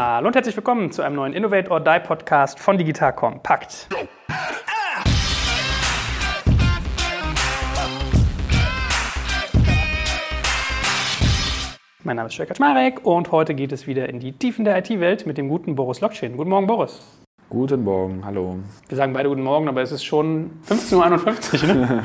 Hallo und herzlich willkommen zu einem neuen Innovate or Die Podcast von Digital Compact. Mein Name ist Jörg Kaczmarek und heute geht es wieder in die Tiefen der IT-Welt mit dem guten Boris Lokschin. Guten Morgen, Boris. Guten Morgen, hallo. Wir sagen beide guten Morgen, aber es ist schon 15.51 Uhr. Ne?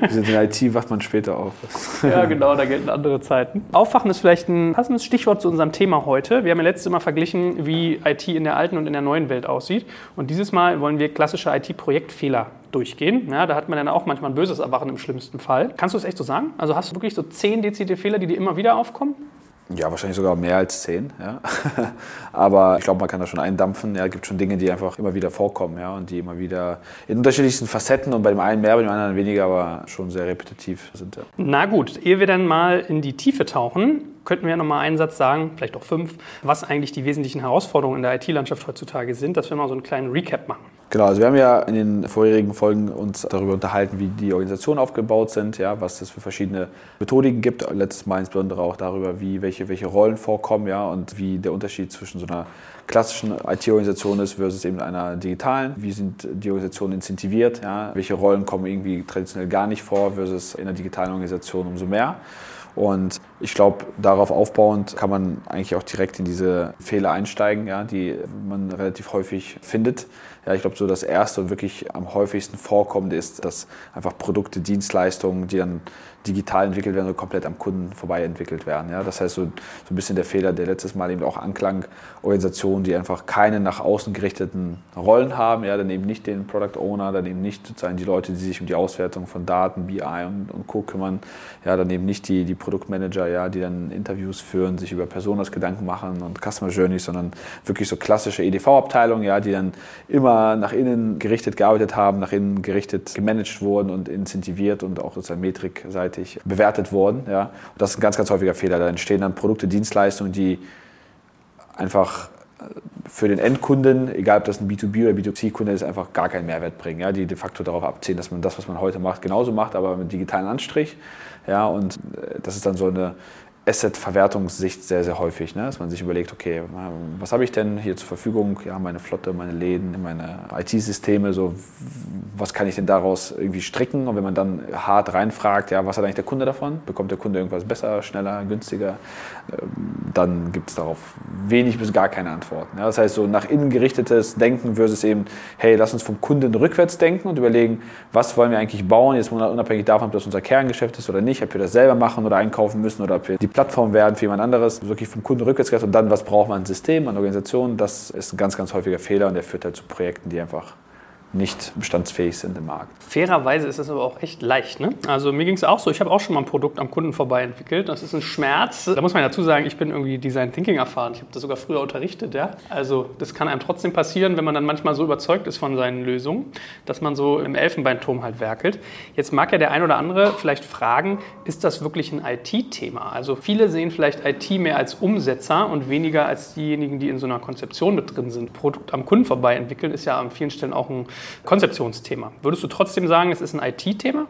Wir sind in der IT, wacht man später auf. ja, genau, da gelten andere Zeiten. Aufwachen ist vielleicht ein passendes Stichwort zu unserem Thema heute. Wir haben ja letztes Mal verglichen, wie IT in der alten und in der neuen Welt aussieht. Und dieses Mal wollen wir klassische IT-Projektfehler durchgehen. Ja, da hat man dann auch manchmal ein böses Erwachen im schlimmsten Fall. Kannst du es echt so sagen? Also hast du wirklich so zehn dezidierte Fehler, die dir immer wieder aufkommen? Ja, wahrscheinlich sogar mehr als zehn. Ja. Aber ich glaube, man kann da schon eindampfen. Ja, es gibt schon Dinge, die einfach immer wieder vorkommen ja, und die immer wieder in unterschiedlichsten Facetten und bei dem einen mehr, bei dem anderen weniger, aber schon sehr repetitiv sind. Ja. Na gut, ehe wir dann mal in die Tiefe tauchen, könnten wir noch mal einen Satz sagen, vielleicht auch fünf, was eigentlich die wesentlichen Herausforderungen in der IT-Landschaft heutzutage sind, dass wir mal so einen kleinen Recap machen. Genau, also wir haben ja in den vorherigen Folgen uns darüber unterhalten, wie die Organisationen aufgebaut sind, ja, was es für verschiedene Methodiken gibt. Letztes Mal insbesondere auch darüber, wie welche, welche Rollen vorkommen, ja, und wie der Unterschied zwischen so einer klassischen IT-Organisation ist versus eben einer digitalen. Wie sind die Organisationen incentiviert? Ja? Welche Rollen kommen irgendwie traditionell gar nicht vor versus in einer digitalen Organisation umso mehr? Und ich glaube, darauf aufbauend kann man eigentlich auch direkt in diese Fehler einsteigen, ja, die man relativ häufig findet. Ja, ich glaube, so das erste und wirklich am häufigsten vorkommende ist, dass einfach Produkte, Dienstleistungen, die dann digital entwickelt werden, so komplett am Kunden vorbei entwickelt werden. Ja, das heißt, so, so ein bisschen der Fehler, der letztes Mal eben auch anklang, Organisationen, die einfach keine nach außen gerichteten Rollen haben, ja, dann eben nicht den Product Owner, dann eben nicht sozusagen die Leute, die sich um die Auswertung von Daten, BI und, und Co. kümmern, ja, dann eben nicht die, die Produktmanager, ja, die dann Interviews führen, sich über Personas Gedanken machen und Customer Journeys, sondern wirklich so klassische EDV-Abteilungen, ja, die dann immer nach innen gerichtet gearbeitet haben, nach innen gerichtet gemanagt wurden und incentiviert und auch sozusagen metrikseitig bewertet wurden. Ja. Und das ist ein ganz, ganz häufiger Fehler. Da entstehen dann Produkte, Dienstleistungen, die einfach äh, für den Endkunden, egal ob das ein B2B oder B2C-Kunde ist, einfach gar keinen Mehrwert bringen. Ja, die de facto darauf abziehen, dass man das, was man heute macht, genauso macht, aber mit digitalen Anstrich. Ja, und äh, das ist dann so eine Asset-Verwertungssicht sehr, sehr häufig, ne? dass man sich überlegt, okay, was habe ich denn hier zur Verfügung? Ja, meine Flotte, meine Läden, meine IT-Systeme, so, was kann ich denn daraus irgendwie stricken? Und wenn man dann hart reinfragt, ja, was hat eigentlich der Kunde davon? Bekommt der Kunde irgendwas besser, schneller, günstiger? Ähm, dann gibt es darauf wenig bis gar keine Antworten. Ja? Das heißt, so nach innen gerichtetes Denken versus eben, hey, lass uns vom Kunden rückwärts denken und überlegen, was wollen wir eigentlich bauen, jetzt unabhängig davon, ob das unser Kerngeschäft ist oder nicht, ob wir das selber machen oder einkaufen müssen oder ob wir die Plattform werden für jemand anderes, wirklich vom Kunden rückwärts und dann, was braucht man an System, an Organisation, das ist ein ganz, ganz häufiger Fehler und der führt halt zu Projekten, die einfach nicht bestandsfähig sind im Markt. Fairerweise ist das aber auch echt leicht. Ne? Also mir ging es auch so, ich habe auch schon mal ein Produkt am Kunden vorbei entwickelt. Das ist ein Schmerz. Da muss man dazu sagen, ich bin irgendwie Design Thinking erfahren. Ich habe das sogar früher unterrichtet. Ja? Also das kann einem trotzdem passieren, wenn man dann manchmal so überzeugt ist von seinen Lösungen, dass man so im Elfenbeinturm halt werkelt. Jetzt mag ja der ein oder andere vielleicht fragen, ist das wirklich ein IT-Thema? Also viele sehen vielleicht IT mehr als Umsetzer und weniger als diejenigen, die in so einer Konzeption mit drin sind. Produkt am Kunden vorbei entwickeln ist ja an vielen Stellen auch ein Konzeptionsthema. Würdest du trotzdem sagen, es ist ein IT-Thema?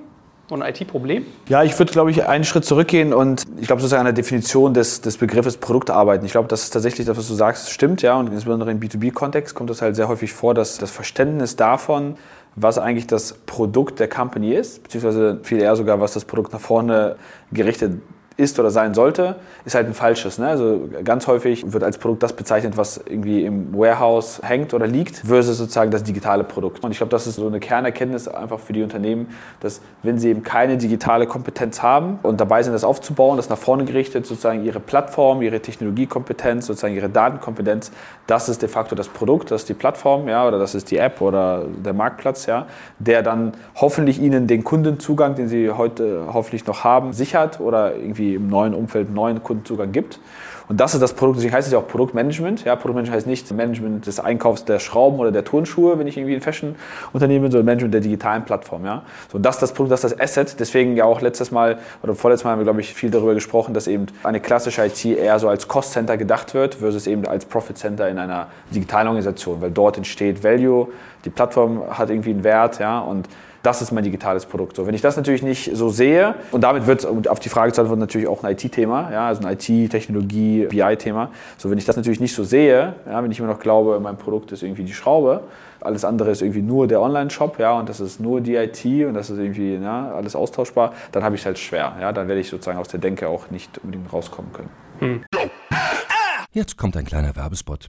Und ein IT-Problem? Ja, ich würde, glaube ich, einen Schritt zurückgehen und ich glaube sozusagen an der Definition des, des Begriffes Produktarbeiten. Ich glaube, das ist tatsächlich das, was du sagst, stimmt, ja. Und insbesondere im B2B-Kontext kommt das halt sehr häufig vor, dass das Verständnis davon, was eigentlich das Produkt der Company ist, beziehungsweise viel eher sogar, was das Produkt nach vorne gerichtet ist oder sein sollte, ist halt ein falsches. Ne? Also ganz häufig wird als Produkt das bezeichnet, was irgendwie im Warehouse hängt oder liegt, versus sozusagen das digitale Produkt. Und ich glaube, das ist so eine Kernerkenntnis einfach für die Unternehmen, dass wenn sie eben keine digitale Kompetenz haben und dabei sind, das aufzubauen, das nach vorne gerichtet, sozusagen ihre Plattform, ihre Technologiekompetenz, sozusagen ihre Datenkompetenz, das ist de facto das Produkt, das ist die Plattform, ja, oder das ist die App oder der Marktplatz, ja, der dann hoffentlich ihnen den Kundenzugang, den sie heute hoffentlich noch haben, sichert oder irgendwie irgendwie im neuen Umfeld einen neuen Kundenzugang gibt. Und das ist das Produkt, deswegen heißt es ja auch Produktmanagement. Ja, Produktmanagement heißt nicht Management des Einkaufs der Schrauben oder der Turnschuhe, wenn ich irgendwie ein Fashion-Unternehmen bin, sondern Management der digitalen Plattform. Ja. So, das ist das Produkt, das ist das Asset. Deswegen ja auch letztes Mal oder vorletztes Mal haben wir, glaube ich, viel darüber gesprochen, dass eben eine klassische IT eher so als Cost-Center gedacht wird, versus eben als Profit-Center in einer digitalen Organisation, weil dort entsteht Value, die Plattform hat irgendwie einen Wert, ja, und das ist mein digitales Produkt. So, wenn ich das natürlich nicht so sehe, und damit wird auf die Frage zu antworten natürlich auch ein IT-Thema, ja, also ein IT-Technologie, BI-Thema. So, wenn ich das natürlich nicht so sehe, ja, wenn ich immer noch glaube, mein Produkt ist irgendwie die Schraube, alles andere ist irgendwie nur der Online-Shop, ja, und das ist nur die IT und das ist irgendwie ja, alles austauschbar, dann habe ich es halt schwer. Ja, dann werde ich sozusagen aus der Denke auch nicht unbedingt rauskommen können. Hm. Jetzt kommt ein kleiner Werbespot.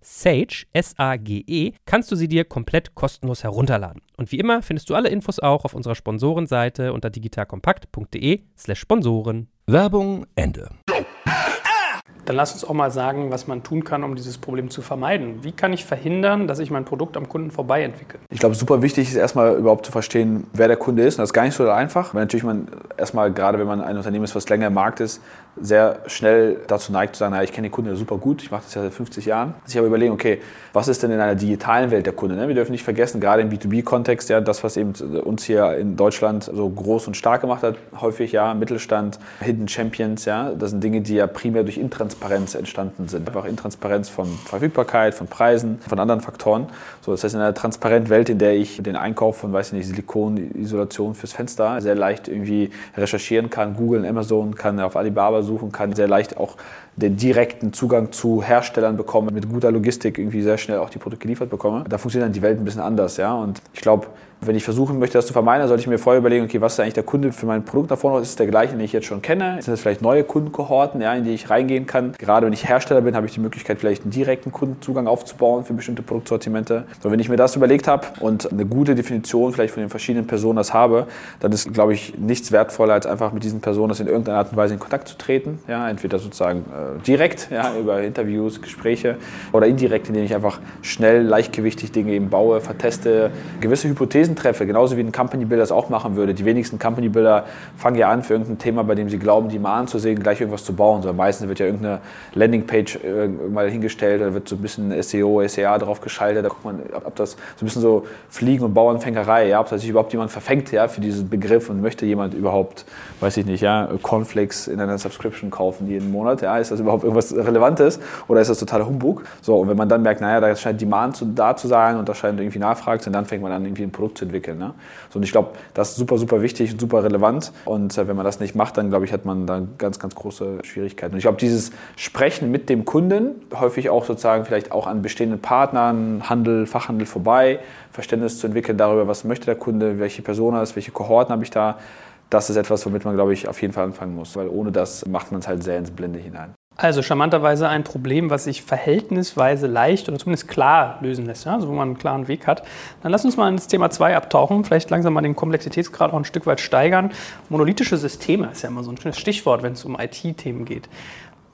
Sage, S-A-G-E, kannst du sie dir komplett kostenlos herunterladen. Und wie immer findest du alle Infos auch auf unserer Sponsorenseite unter digitalkompakt.de slash Sponsoren. Werbung Ende. Dann lass uns auch mal sagen, was man tun kann, um dieses Problem zu vermeiden. Wie kann ich verhindern, dass ich mein Produkt am Kunden vorbei entwickle? Ich glaube, super wichtig ist erstmal überhaupt zu verstehen, wer der Kunde ist. Und das ist gar nicht so einfach, weil natürlich man erstmal, gerade wenn man ein Unternehmen ist, was länger im Markt ist, sehr schnell dazu neigt zu sagen, naja, ich kenne den Kunden ja super gut, ich mache das ja seit 50 Jahren. Sich aber überlegen, okay, was ist denn in einer digitalen Welt der Kunde? Ne? Wir dürfen nicht vergessen, gerade im B2B-Kontext, ja, das, was eben uns hier in Deutschland so groß und stark gemacht hat, häufig ja, Mittelstand, Hidden Champions, ja, das sind Dinge, die ja primär durch Intransparenz entstanden sind. Einfach Intransparenz von Verfügbarkeit, von Preisen, von anderen Faktoren. So, das heißt, in einer transparenten Welt, in der ich den Einkauf von, weiß ich nicht, Silikonisolation fürs Fenster sehr leicht irgendwie recherchieren kann, googeln, Amazon, kann auf Alibaba suchen kann, sehr leicht auch den direkten Zugang zu Herstellern bekomme, mit guter Logistik irgendwie sehr schnell auch die Produkte geliefert bekomme. Da funktioniert dann die Welt ein bisschen anders, ja. Und ich glaube, wenn ich versuchen möchte, das zu vermeiden, sollte ich mir vorher überlegen, okay, was ist eigentlich der Kunde für mein Produkt davor noch? Ist es der gleiche, den ich jetzt schon kenne? Sind das vielleicht neue Kundenkohorten, ja, in die ich reingehen kann? Gerade wenn ich Hersteller bin, habe ich die Möglichkeit, vielleicht einen direkten Kundenzugang aufzubauen für bestimmte Produktsortimente. So, wenn ich mir das überlegt habe und eine gute Definition vielleicht von den verschiedenen Personen das habe, dann ist, glaube ich, nichts wertvoller, als einfach mit diesen Personen in irgendeiner Art und Weise in Kontakt zu treten. Ja, entweder sozusagen äh, direkt, ja, über Interviews, Gespräche oder indirekt, indem ich einfach schnell, leichtgewichtig Dinge eben baue, verteste, gewisse Hypothesen treffe, genauso wie ein Company Builder es auch machen würde. Die wenigsten Company Builder fangen ja an, für irgendein Thema, bei dem sie glauben, die Mahn zu sehen, gleich irgendwas zu bauen. So, meistens wird ja irgendeine Landingpage äh, mal hingestellt, da wird so ein bisschen SEO, SEA drauf geschaltet, da guckt man, ob das so ein bisschen so Fliegen- und Bauernfängerei, ja, ob sich überhaupt jemand verfängt ja, für diesen Begriff und möchte jemand überhaupt, weiß ich nicht, ja, Cornflakes in einer Subscription kaufen jeden Monat, ja, ist das überhaupt irgendwas Relevantes oder ist das totaler Humbug? So, und wenn man dann merkt, naja, da scheint Demand zu, da zu sein und da scheint irgendwie Nachfrage zu sein, dann fängt man an, irgendwie ein Produkt zu entwickeln. Ne? So, und ich glaube, das ist super, super wichtig und super relevant. Und äh, wenn man das nicht macht, dann glaube ich, hat man da ganz, ganz große Schwierigkeiten. Und ich glaube, dieses Sprechen mit dem Kunden, häufig auch sozusagen vielleicht auch an bestehenden Partnern, Handel, Fachhandel vorbei, Verständnis zu entwickeln darüber, was möchte der Kunde, welche Person er ist, welche Kohorten habe ich da. Das ist etwas, womit man, glaube ich, auf jeden Fall anfangen muss, weil ohne das macht man es halt sehr ins Blinde hinein. Also charmanterweise ein Problem, was sich verhältnisweise leicht oder zumindest klar lösen lässt, ja? also wo man einen klaren Weg hat. Dann lass uns mal ins Thema 2 abtauchen, vielleicht langsam mal den Komplexitätsgrad auch ein Stück weit steigern. Monolithische Systeme ist ja immer so ein schönes Stichwort, wenn es um IT-Themen geht.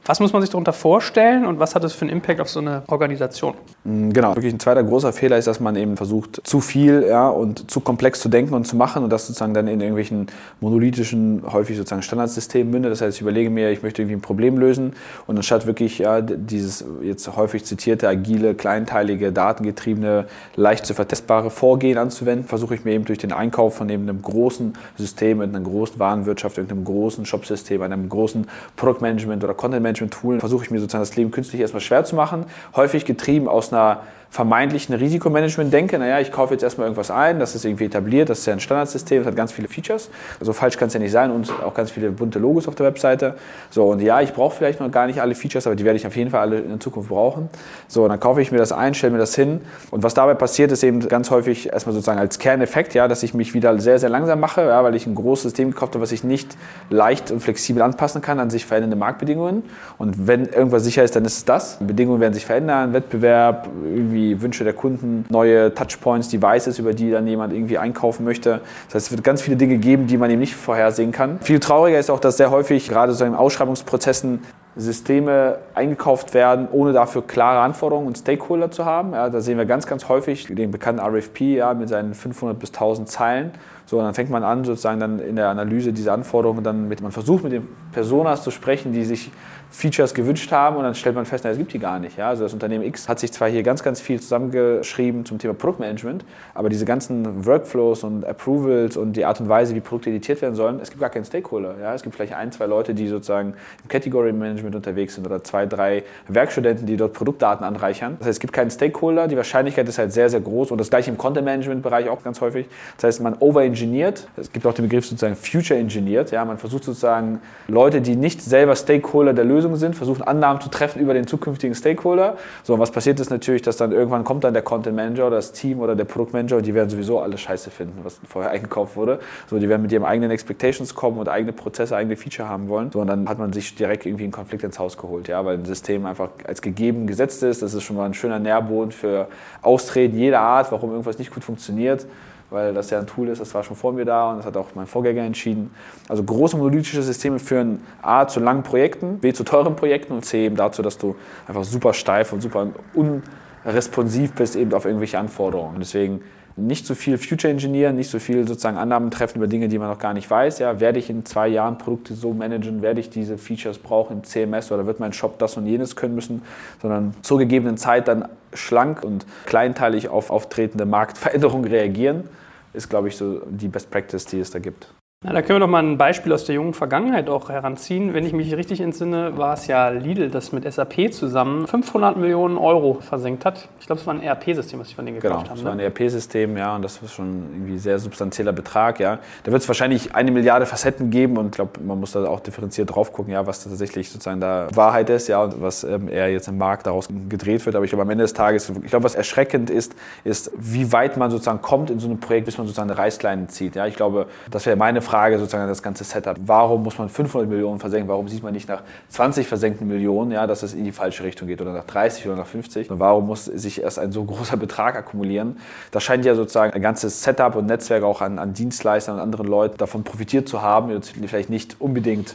Was muss man sich darunter vorstellen und was hat das für einen Impact auf so eine Organisation? Mm, genau, wirklich ein zweiter großer Fehler ist, dass man eben versucht, zu viel ja, und zu komplex zu denken und zu machen und das sozusagen dann in irgendwelchen monolithischen, häufig sozusagen Standardsystemen mündet. Das heißt, ich überlege mir, ich möchte irgendwie ein Problem lösen und anstatt wirklich ja, dieses jetzt häufig zitierte, agile, kleinteilige, datengetriebene, leicht zu vertestbare Vorgehen anzuwenden, versuche ich mir eben durch den Einkauf von eben einem großen System, mit einer großen Warenwirtschaft, einem großen Shopsystem, einem großen Produktmanagement oder Content Management Tool versuche ich mir sozusagen das Leben künstlich erstmal schwer zu machen. Häufig getrieben aus einer vermeintlichen Risikomanagement denke, naja, ich kaufe jetzt erstmal irgendwas ein, das ist irgendwie etabliert, das ist ja ein Standardsystem, das hat ganz viele Features. Also falsch kann es ja nicht sein und auch ganz viele bunte Logos auf der Webseite. So, und ja, ich brauche vielleicht noch gar nicht alle Features, aber die werde ich auf jeden Fall alle in Zukunft brauchen. So, und dann kaufe ich mir das ein, stelle mir das hin. Und was dabei passiert, ist eben ganz häufig erstmal sozusagen als Kerneffekt, ja, dass ich mich wieder sehr, sehr langsam mache, ja, weil ich ein großes System gekauft habe, was ich nicht leicht und flexibel anpassen kann an sich verändernde Marktbedingungen. Und wenn irgendwas sicher ist, dann ist es das. Bedingungen werden sich verändern, Wettbewerb, irgendwie Wünsche der Kunden, neue Touchpoints, Devices, über die dann jemand irgendwie einkaufen möchte. Das heißt, es wird ganz viele Dinge geben, die man eben nicht vorhersehen kann. Viel trauriger ist auch, dass sehr häufig gerade so in Ausschreibungsprozessen Systeme eingekauft werden, ohne dafür klare Anforderungen und Stakeholder zu haben. Ja, da sehen wir ganz, ganz häufig den bekannten RFP ja, mit seinen 500 bis 1000 Zeilen. So, dann fängt man an, sozusagen dann in der Analyse dieser Anforderungen, dann mit, man versucht mit den Personas zu sprechen, die sich Features gewünscht haben und dann stellt man fest, na, es gibt die gar nicht. Ja? Also das Unternehmen X hat sich zwar hier ganz, ganz viel zusammengeschrieben zum Thema Produktmanagement, aber diese ganzen Workflows und Approvals und die Art und Weise, wie Produkte editiert werden sollen, es gibt gar keinen Stakeholder. Ja? Es gibt vielleicht ein, zwei Leute, die sozusagen im Category Management unterwegs sind oder zwei, drei Werkstudenten, die dort Produktdaten anreichern. Das heißt, es gibt keinen Stakeholder, die Wahrscheinlichkeit ist halt sehr, sehr groß und das gleiche im Content Management Bereich auch ganz häufig. Das heißt, man overengineert. Es gibt auch den Begriff sozusagen future engineert. Ja? Man versucht sozusagen Leute, die nicht selber Stakeholder der Lösung Lösungen sind, versuchen Annahmen zu treffen über den zukünftigen Stakeholder. So, und was passiert ist natürlich, dass dann irgendwann kommt dann der Content Manager oder das Team oder der Produktmanager und die werden sowieso alles scheiße finden, was vorher eingekauft wurde. So, die werden mit ihren eigenen Expectations kommen und eigene Prozesse, eigene Feature haben wollen. So, und dann hat man sich direkt irgendwie einen Konflikt ins Haus geholt, ja, weil ein System einfach als gegeben gesetzt ist. Das ist schon mal ein schöner Nährboden für Austreten jeder Art, warum irgendwas nicht gut funktioniert weil das ja ein Tool ist, das war schon vor mir da und das hat auch mein Vorgänger entschieden. Also große monolithische Systeme führen A zu langen Projekten, B zu teuren Projekten und C eben dazu, dass du einfach super steif und super unresponsiv bist eben auf irgendwelche Anforderungen. Deswegen nicht so viel Future Engineeren, nicht so viel sozusagen Annahmen treffen über Dinge, die man noch gar nicht weiß. Ja, werde ich in zwei Jahren Produkte so managen, werde ich diese Features brauchen im CMS oder wird mein Shop das und jenes können müssen, sondern zur gegebenen Zeit dann schlank und kleinteilig auf auftretende Marktveränderungen reagieren ist, glaube ich, so die Best Practice, die es da gibt. Na, da können wir doch mal ein Beispiel aus der jungen Vergangenheit auch heranziehen. Wenn ich mich richtig entsinne, war es ja Lidl, das mit SAP zusammen 500 Millionen Euro versenkt hat. Ich glaube, es war ein ERP-System, was sie von denen gekauft genau, haben. Genau, es ne? war ein ERP-System, ja, und das ist schon irgendwie ein sehr substanzieller Betrag, ja. Da wird es wahrscheinlich eine Milliarde Facetten geben und ich glaube, man muss da auch differenziert drauf gucken, ja, was tatsächlich sozusagen da Wahrheit ist, ja, und was ähm, eher jetzt im Markt daraus gedreht wird. Aber ich glaube, am Ende des Tages, ich glaube, was erschreckend ist, ist, wie weit man sozusagen kommt in so einem Projekt, bis man sozusagen eine Reißleine zieht. Ja, ich glaube, das wäre meine Frage sozusagen an das ganze Setup. Warum muss man 500 Millionen versenken? Warum sieht man nicht nach 20 versenkten Millionen, ja, dass es in die falsche Richtung geht oder nach 30 oder nach 50? Und warum muss sich erst ein so großer Betrag akkumulieren? Da scheint ja sozusagen ein ganzes Setup und Netzwerk auch an, an Dienstleistern und anderen Leuten davon profitiert zu haben, vielleicht nicht unbedingt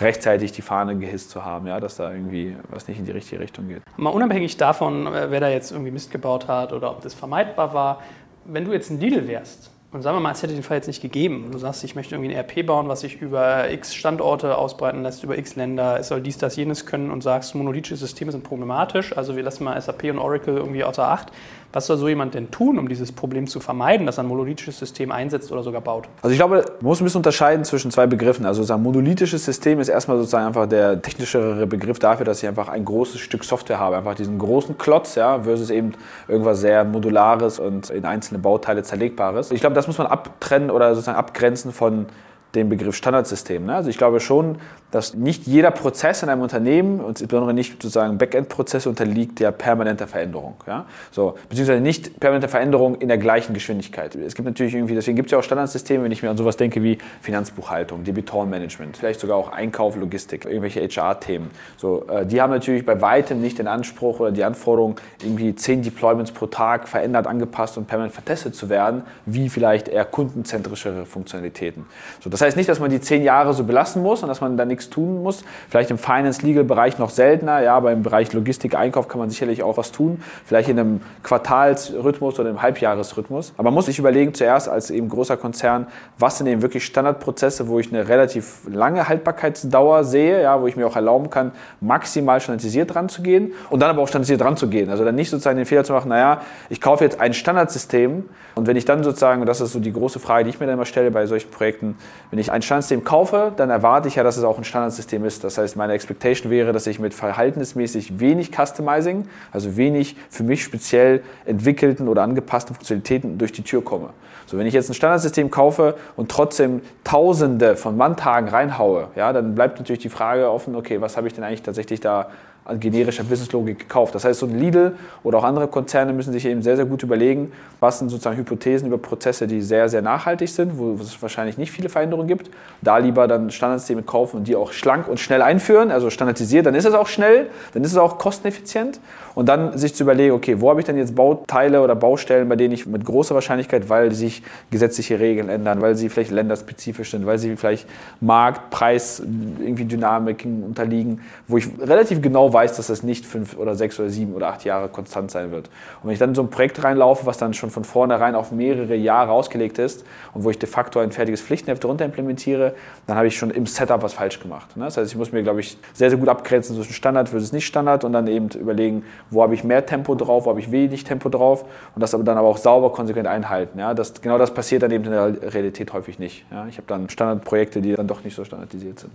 rechtzeitig die Fahne gehisst zu haben, ja, dass da irgendwie was nicht in die richtige Richtung geht. Mal unabhängig davon, äh, wer da jetzt irgendwie Mist gebaut hat oder ob das vermeidbar war, wenn du jetzt ein Lidl wärst und sagen wir mal, es hätte den Fall jetzt nicht gegeben. Du sagst, ich möchte irgendwie ein RP bauen, was sich über x Standorte ausbreiten lässt, über x Länder, es soll dies, das, jenes können und sagst, monolithische Systeme sind problematisch, also wir lassen mal SAP und Oracle irgendwie außer Acht. Was soll so jemand denn tun, um dieses Problem zu vermeiden, dass er ein monolithisches System einsetzt oder sogar baut? Also ich glaube, man muss ein bisschen unterscheiden zwischen zwei Begriffen. Also ein monolithisches System ist erstmal sozusagen einfach der technischere Begriff dafür, dass ich einfach ein großes Stück Software habe, einfach diesen großen Klotz, ja, versus eben irgendwas sehr modulares und in einzelne Bauteile zerlegbares. Ich glaube, das muss man abtrennen oder sozusagen abgrenzen von dem Begriff Standardsystem. Ne? Also ich glaube schon, dass nicht jeder Prozess in einem Unternehmen insbesondere nicht sozusagen Backend-Prozesse unterliegt der permanenter Veränderung. Ja? So, beziehungsweise nicht permanenter Veränderung in der gleichen Geschwindigkeit. Es gibt natürlich irgendwie, deswegen gibt es ja auch Standardsysteme, wenn ich mir an sowas denke wie Finanzbuchhaltung, Debitorenmanagement, vielleicht sogar auch Einkauf, Logistik, irgendwelche HR-Themen. So, äh, die haben natürlich bei weitem nicht den Anspruch oder die Anforderung, irgendwie zehn Deployments pro Tag verändert, angepasst und permanent vertestet zu werden, wie vielleicht eher kundenzentrischere Funktionalitäten. So, das heißt nicht, dass man die zehn Jahre so belassen muss und dass man da nichts tun muss. Vielleicht im Finance-Legal-Bereich noch seltener, ja, aber im Bereich Logistik, Einkauf kann man sicherlich auch was tun. Vielleicht in einem Quartalsrhythmus oder im Halbjahresrhythmus. Aber man muss sich überlegen, zuerst als eben großer Konzern, was sind eben wirklich Standardprozesse, wo ich eine relativ lange Haltbarkeitsdauer sehe, ja, wo ich mir auch erlauben kann, maximal standardisiert dran zu gehen und dann aber auch standardisiert dran zu gehen. Also dann nicht sozusagen den Fehler zu machen, naja, ich kaufe jetzt ein Standardsystem und wenn ich dann sozusagen, und das ist so die große Frage, die ich mir dann immer stelle bei solchen Projekten, Wenn ich ein Standardsystem kaufe, dann erwarte ich ja, dass es auch ein Standardsystem ist. Das heißt, meine Expectation wäre, dass ich mit verhaltensmäßig wenig Customizing, also wenig für mich speziell entwickelten oder angepassten Funktionalitäten durch die Tür komme. So, wenn ich jetzt ein Standardsystem kaufe und trotzdem Tausende von Manntagen reinhaue, ja, dann bleibt natürlich die Frage offen, okay, was habe ich denn eigentlich tatsächlich da an generischer Businesslogik gekauft. Das heißt, so ein Lidl oder auch andere Konzerne müssen sich eben sehr, sehr gut überlegen, was sind sozusagen Hypothesen über Prozesse, die sehr, sehr nachhaltig sind, wo es wahrscheinlich nicht viele Veränderungen gibt. Da lieber dann Standardsysteme kaufen und die auch schlank und schnell einführen, also standardisiert, dann ist es auch schnell, dann ist es auch kosteneffizient. Und dann sich zu überlegen, okay, wo habe ich denn jetzt Bauteile oder Baustellen, bei denen ich mit großer Wahrscheinlichkeit, weil sich gesetzliche Regeln ändern, weil sie vielleicht länderspezifisch sind, weil sie vielleicht Markt, Preis, irgendwie Dynamiken unterliegen, wo ich relativ genau weiß, dass das nicht fünf oder sechs oder sieben oder acht Jahre konstant sein wird. Und wenn ich dann in so ein Projekt reinlaufe, was dann schon von vornherein auf mehrere Jahre ausgelegt ist und wo ich de facto ein fertiges Pflichtenheft darunter implementiere, dann habe ich schon im Setup was falsch gemacht. Ne? Das heißt, ich muss mir, glaube ich, sehr, sehr gut abgrenzen zwischen Standard versus Nicht-Standard und dann eben überlegen, wo habe ich mehr Tempo drauf, wo habe ich wenig Tempo drauf und das aber dann aber auch sauber, konsequent einhalten. Das, genau das passiert dann eben in der Realität häufig nicht. Ich habe dann Standardprojekte, die dann doch nicht so standardisiert sind.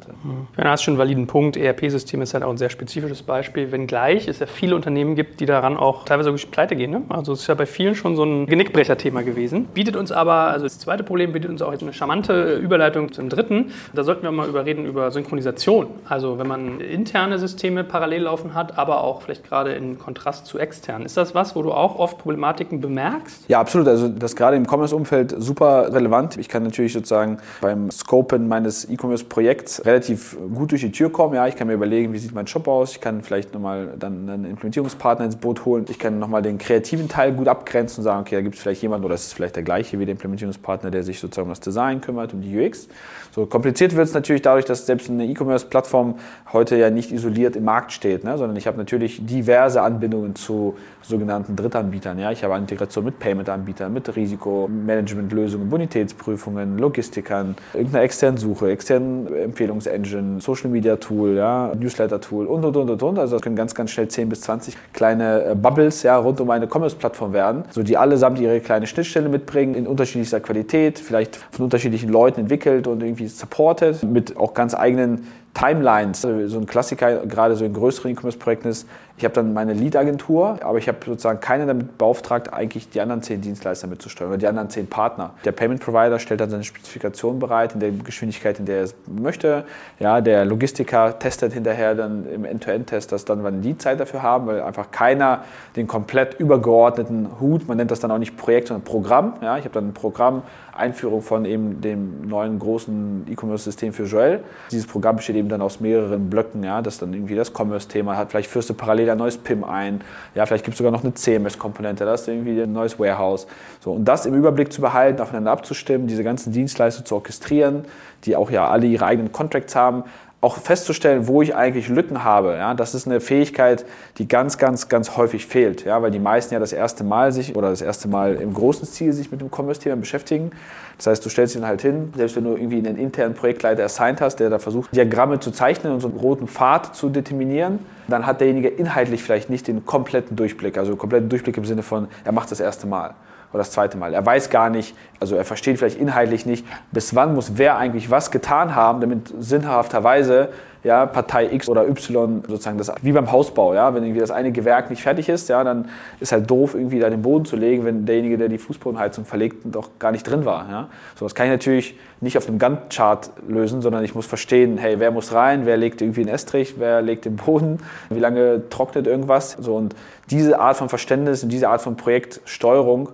Ja, du hast schon einen validen Punkt. ERP-System ist halt auch ein sehr spezifisches Beispiel, wenngleich es ja viele Unternehmen gibt, die daran auch teilweise wirklich pleite gehen. Ne? Also es ist ja bei vielen schon so ein Genickbrecher-Thema gewesen. Bietet uns aber, also das zweite Problem bietet uns auch jetzt eine charmante Überleitung zum dritten. Da sollten wir mal überreden über Synchronisation. Also wenn man interne Systeme parallel laufen hat, aber auch vielleicht gerade in Kontrast zu extern. Ist das was, wo du auch oft Problematiken bemerkst? Ja, absolut. Also das gerade im Commerce-Umfeld super relevant. Ich kann natürlich sozusagen beim Scopen meines E-Commerce-Projekts relativ gut durch die Tür kommen. Ja, ich kann mir überlegen, wie sieht mein Shop aus. Ich kann vielleicht nochmal dann einen Implementierungspartner ins Boot holen. Ich kann nochmal den kreativen Teil gut abgrenzen und sagen, okay, da gibt es vielleicht jemanden oder es ist vielleicht der gleiche wie der Implementierungspartner, der sich sozusagen um das Design kümmert, um die UX. So kompliziert wird es natürlich dadurch, dass selbst eine E-Commerce-Plattform heute ja nicht isoliert im Markt steht, ne? sondern ich habe natürlich diverse Anbindungen zu sogenannten Drittanbietern. Ja? Ich habe Integration mit Payment-Anbietern, mit Risikomanagementlösungen, Bonitätsprüfungen, Logistikern, irgendeiner externen Suche, externen Empfehlungsengine, Social-Media-Tool, ja? Newsletter-Tool und, und, und, und, und. Also das können ganz, ganz schnell 10 bis 20 kleine äh, Bubbles ja, rund um eine Commerce-Plattform werden, so die allesamt ihre kleine Schnittstelle mitbringen, in unterschiedlichster Qualität, vielleicht von unterschiedlichen Leuten entwickelt und irgendwie supported, mit auch ganz eigenen Timelines. So ein Klassiker, gerade so in größeren E-Commerce-Projekten ist, ich habe dann meine Lead-Agentur, aber ich habe sozusagen keinen damit beauftragt, eigentlich die anderen zehn Dienstleister mitzusteuern oder die anderen zehn Partner. Der Payment-Provider stellt dann seine Spezifikation bereit in der Geschwindigkeit, in der er es möchte. Ja, der Logistiker testet hinterher dann im End-to-End-Test, dass dann wir eine Lead-Zeit dafür haben, weil einfach keiner den komplett übergeordneten Hut, man nennt das dann auch nicht Projekt, sondern Programm. Ja, ich habe dann ein Programm, Einführung von eben dem neuen großen E-Commerce-System für Joel. Dieses Programm besteht eben dann aus mehreren Blöcken, ja, das dann irgendwie das Commerce-Thema hat. Vielleicht führst du parallel ein neues PIM ein. Ja, vielleicht gibt es sogar noch eine CMS-Komponente, das ist irgendwie ein neues Warehouse. So, und das im Überblick zu behalten, aufeinander abzustimmen, diese ganzen Dienstleister zu orchestrieren, die auch ja alle ihre eigenen Contracts haben, auch festzustellen, wo ich eigentlich Lücken habe. Ja, das ist eine Fähigkeit, die ganz, ganz, ganz häufig fehlt, ja, weil die meisten ja das erste Mal sich oder das erste Mal im großen Stil sich mit dem Commerce-Thema beschäftigen. Das heißt, du stellst ihn halt hin, selbst wenn du irgendwie einen internen Projektleiter assigned hast, der da versucht, Diagramme zu zeichnen und so einen roten Pfad zu determinieren, dann hat derjenige inhaltlich vielleicht nicht den kompletten Durchblick, also kompletten Durchblick im Sinne von, er macht das erste Mal oder das zweite Mal. Er weiß gar nicht, also er versteht vielleicht inhaltlich nicht, bis wann muss wer eigentlich was getan haben, damit sinnhafterweise ja, Partei X oder Y sozusagen das wie beim Hausbau, ja, wenn irgendwie das eine Gewerk nicht fertig ist, ja, dann ist halt doof irgendwie da den Boden zu legen, wenn derjenige, der die Fußbodenheizung verlegt, doch gar nicht drin war, ja. So das kann ich natürlich nicht auf einem Gantt-Chart lösen, sondern ich muss verstehen, hey, wer muss rein, wer legt irgendwie einen Estrich, wer legt den Boden, wie lange trocknet irgendwas, so und diese Art von Verständnis und diese Art von Projektsteuerung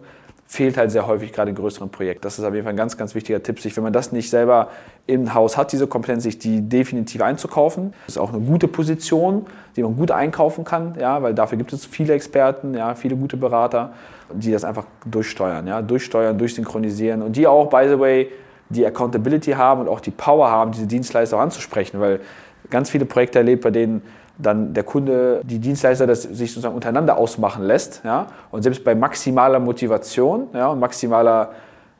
fehlt halt sehr häufig gerade in größeren Projekten. Das ist auf jeden Fall ein ganz, ganz wichtiger Tipp, sich, wenn man das nicht selber im Haus hat, diese Kompetenz, sich die definitiv einzukaufen. Das ist auch eine gute Position, die man gut einkaufen kann, ja, weil dafür gibt es viele Experten, ja, viele gute Berater, die das einfach durchsteuern, ja, durchsteuern, durchsynchronisieren und die auch, by the way, die Accountability haben und auch die Power haben, diese Dienstleister anzusprechen, weil ganz viele Projekte erlebt, bei denen dann der Kunde, die Dienstleister das sich sozusagen untereinander ausmachen lässt. Ja? Und selbst bei maximaler Motivation ja, und maximaler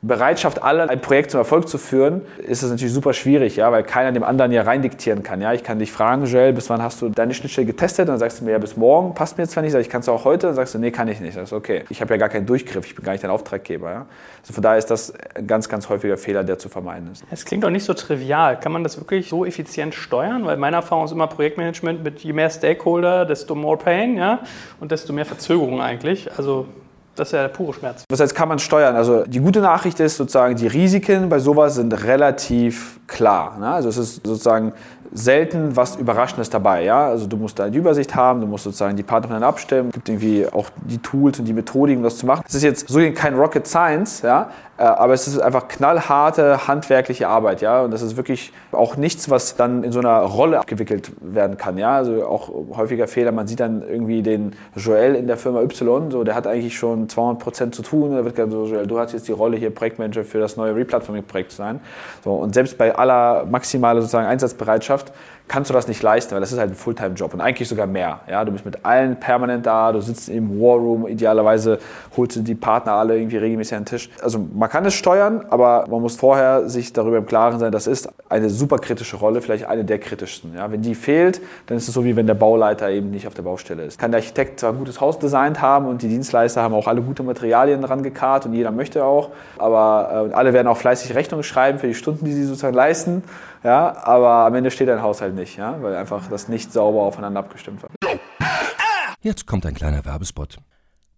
Bereitschaft aller, ein Projekt zum Erfolg zu führen, ist es natürlich super schwierig, ja, weil keiner dem anderen ja reindiktieren kann. Ja. Ich kann dich fragen, Joel, bis wann hast du deine Schnittstelle getestet? dann sagst du mir, ja, bis morgen, passt mir zwar nicht, sag ich, kannst du auch heute? Dann sagst du, nee, kann ich nicht. Sagst du, okay, ich habe ja gar keinen Durchgriff, ich bin gar nicht dein Auftraggeber. Ja. Also von daher ist das ein ganz, ganz häufiger Fehler, der zu vermeiden ist. Es klingt doch nicht so trivial. Kann man das wirklich so effizient steuern? Weil meine Erfahrung ist immer Projektmanagement mit je mehr Stakeholder, desto more pain, ja, und desto mehr Verzögerung eigentlich. Also das ist ja der pure Schmerz. Was heißt, kann man steuern? Also die gute Nachricht ist sozusagen, die Risiken bei sowas sind relativ klar. Ne? Also es ist sozusagen selten was Überraschendes dabei. Ja? Also du musst da eine Übersicht haben, du musst sozusagen die Partner miteinander abstimmen. Es gibt irgendwie auch die Tools und die Methodiken, um das zu machen. Es ist jetzt so kein Rocket Science, ja? Äh, aber es ist einfach knallharte handwerkliche Arbeit. Ja? Und das ist wirklich auch nichts, was dann in so einer Rolle abgewickelt werden kann. Ja? Also auch häufiger Fehler. Man sieht dann irgendwie den Joel in der Firma Y, so, der hat eigentlich schon 200 Prozent zu tun. Da wird gesagt, so, Joel, du hast jetzt die Rolle hier Projektmanager für das neue Replatforming-Projekt zu sein. So, und selbst bei aller maximalen sozusagen Einsatzbereitschaft kannst du das nicht leisten, weil das ist halt ein Fulltime-Job und eigentlich sogar mehr. Ja, du bist mit allen permanent da, du sitzt im War Room, idealerweise holst du die Partner alle irgendwie regelmäßig an den Tisch. Also man kann es steuern, aber man muss vorher sich darüber im Klaren sein, das ist eine super kritische Rolle, vielleicht eine der kritischsten. Ja, wenn die fehlt, dann ist es so wie wenn der Bauleiter eben nicht auf der Baustelle ist. Kann der Architekt zwar ein gutes Haus designt haben und die Dienstleister haben auch alle gute Materialien dran gekarrt und jeder möchte auch, aber äh, alle werden auch fleißig Rechnungen schreiben für die Stunden, die sie sozusagen leisten. Ja, aber am Ende steht dein Haushalt nicht, ja, weil einfach das nicht sauber aufeinander abgestimmt wird. Jetzt kommt ein kleiner Werbespot.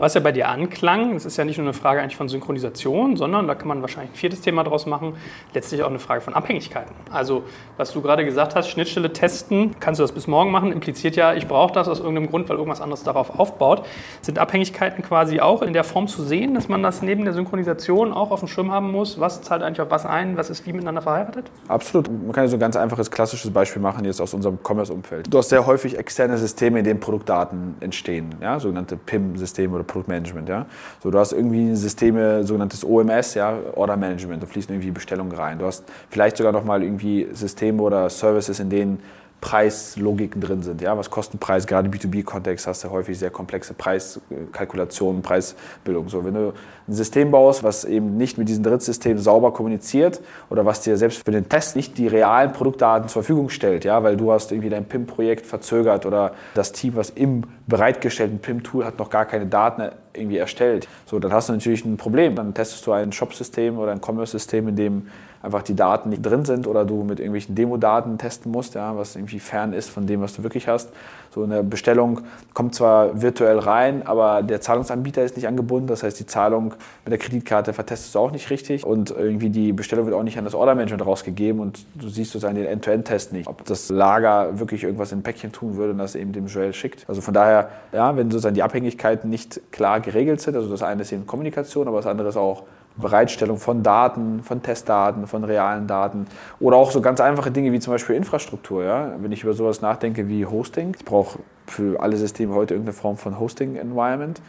Was ja bei dir anklang, das ist ja nicht nur eine Frage eigentlich von Synchronisation, sondern da kann man wahrscheinlich ein viertes Thema draus machen, letztlich auch eine Frage von Abhängigkeiten. Also, was du gerade gesagt hast, Schnittstelle testen, kannst du das bis morgen machen, impliziert ja, ich brauche das aus irgendeinem Grund, weil irgendwas anderes darauf aufbaut. Sind Abhängigkeiten quasi auch in der Form zu sehen, dass man das neben der Synchronisation auch auf dem Schirm haben muss? Was zahlt eigentlich auf was ein? Was ist wie miteinander verheiratet? Absolut. Man kann ja so ein ganz einfaches klassisches Beispiel machen, jetzt aus unserem Commerce-Umfeld. Du hast sehr häufig externe Systeme, in denen Produktdaten entstehen, ja? sogenannte PIM-Systeme oder Produktmanagement. Ja? So, du hast irgendwie Systeme, sogenanntes OMS, ja? Order Management, da fließen irgendwie Bestellungen rein. Du hast vielleicht sogar noch mal irgendwie Systeme oder Services, in denen Preislogiken drin sind. Ja? Was kostet Preis? Gerade im B2B-Kontext hast du häufig sehr komplexe Preiskalkulationen, Preisbildung. So, wenn du ein System baust, was eben nicht mit diesem Drittsystem sauber kommuniziert oder was dir selbst für den Test nicht die realen Produktdaten zur Verfügung stellt, ja? weil du hast irgendwie dein PIM-Projekt verzögert oder das Team, was im bereitgestellten PIM-Tool hat noch gar keine Daten irgendwie erstellt. So, dann hast du natürlich ein Problem. Dann testest du ein Shop-System oder ein Commerce-System, in dem einfach die Daten nicht drin sind oder du mit irgendwelchen Demo-Daten testen musst, ja, was irgendwie fern ist von dem, was du wirklich hast. So eine Bestellung kommt zwar virtuell rein, aber der Zahlungsanbieter ist nicht angebunden. Das heißt, die Zahlung mit der Kreditkarte vertestest du auch nicht richtig und irgendwie die Bestellung wird auch nicht an das Order-Management rausgegeben und du siehst sozusagen den End-to-End-Test nicht, ob das Lager wirklich irgendwas in Päckchen tun würde und das eben dem Joel schickt. Also von daher, ja, wenn sozusagen die Abhängigkeiten nicht klar geregelt sind, also das eine ist eben Kommunikation, aber das andere ist auch Bereitstellung von Daten, von Testdaten, von realen Daten oder auch so ganz einfache Dinge wie zum Beispiel Infrastruktur. Ja? Wenn ich über sowas nachdenke wie Hosting, ich brauche für alle Systeme heute irgendeine Form von Hosting-Environment.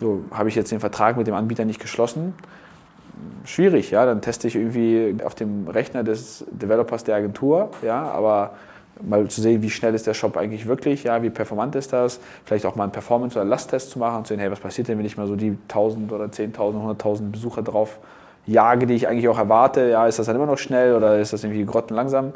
So habe ich jetzt den Vertrag mit dem Anbieter nicht geschlossen. Schwierig, ja. Dann teste ich irgendwie auf dem Rechner des Developers der Agentur, ja, aber mal zu sehen, wie schnell ist der Shop eigentlich wirklich, ja, wie performant ist das, vielleicht auch mal einen Performance- oder Lasttest zu machen und zu sehen, hey, was passiert denn, wenn ich mal so die 1000 oder 10.000, 100.000 Besucher drauf jage, die ich eigentlich auch erwarte, ja, ist das dann immer noch schnell oder ist das irgendwie grottenlangsam?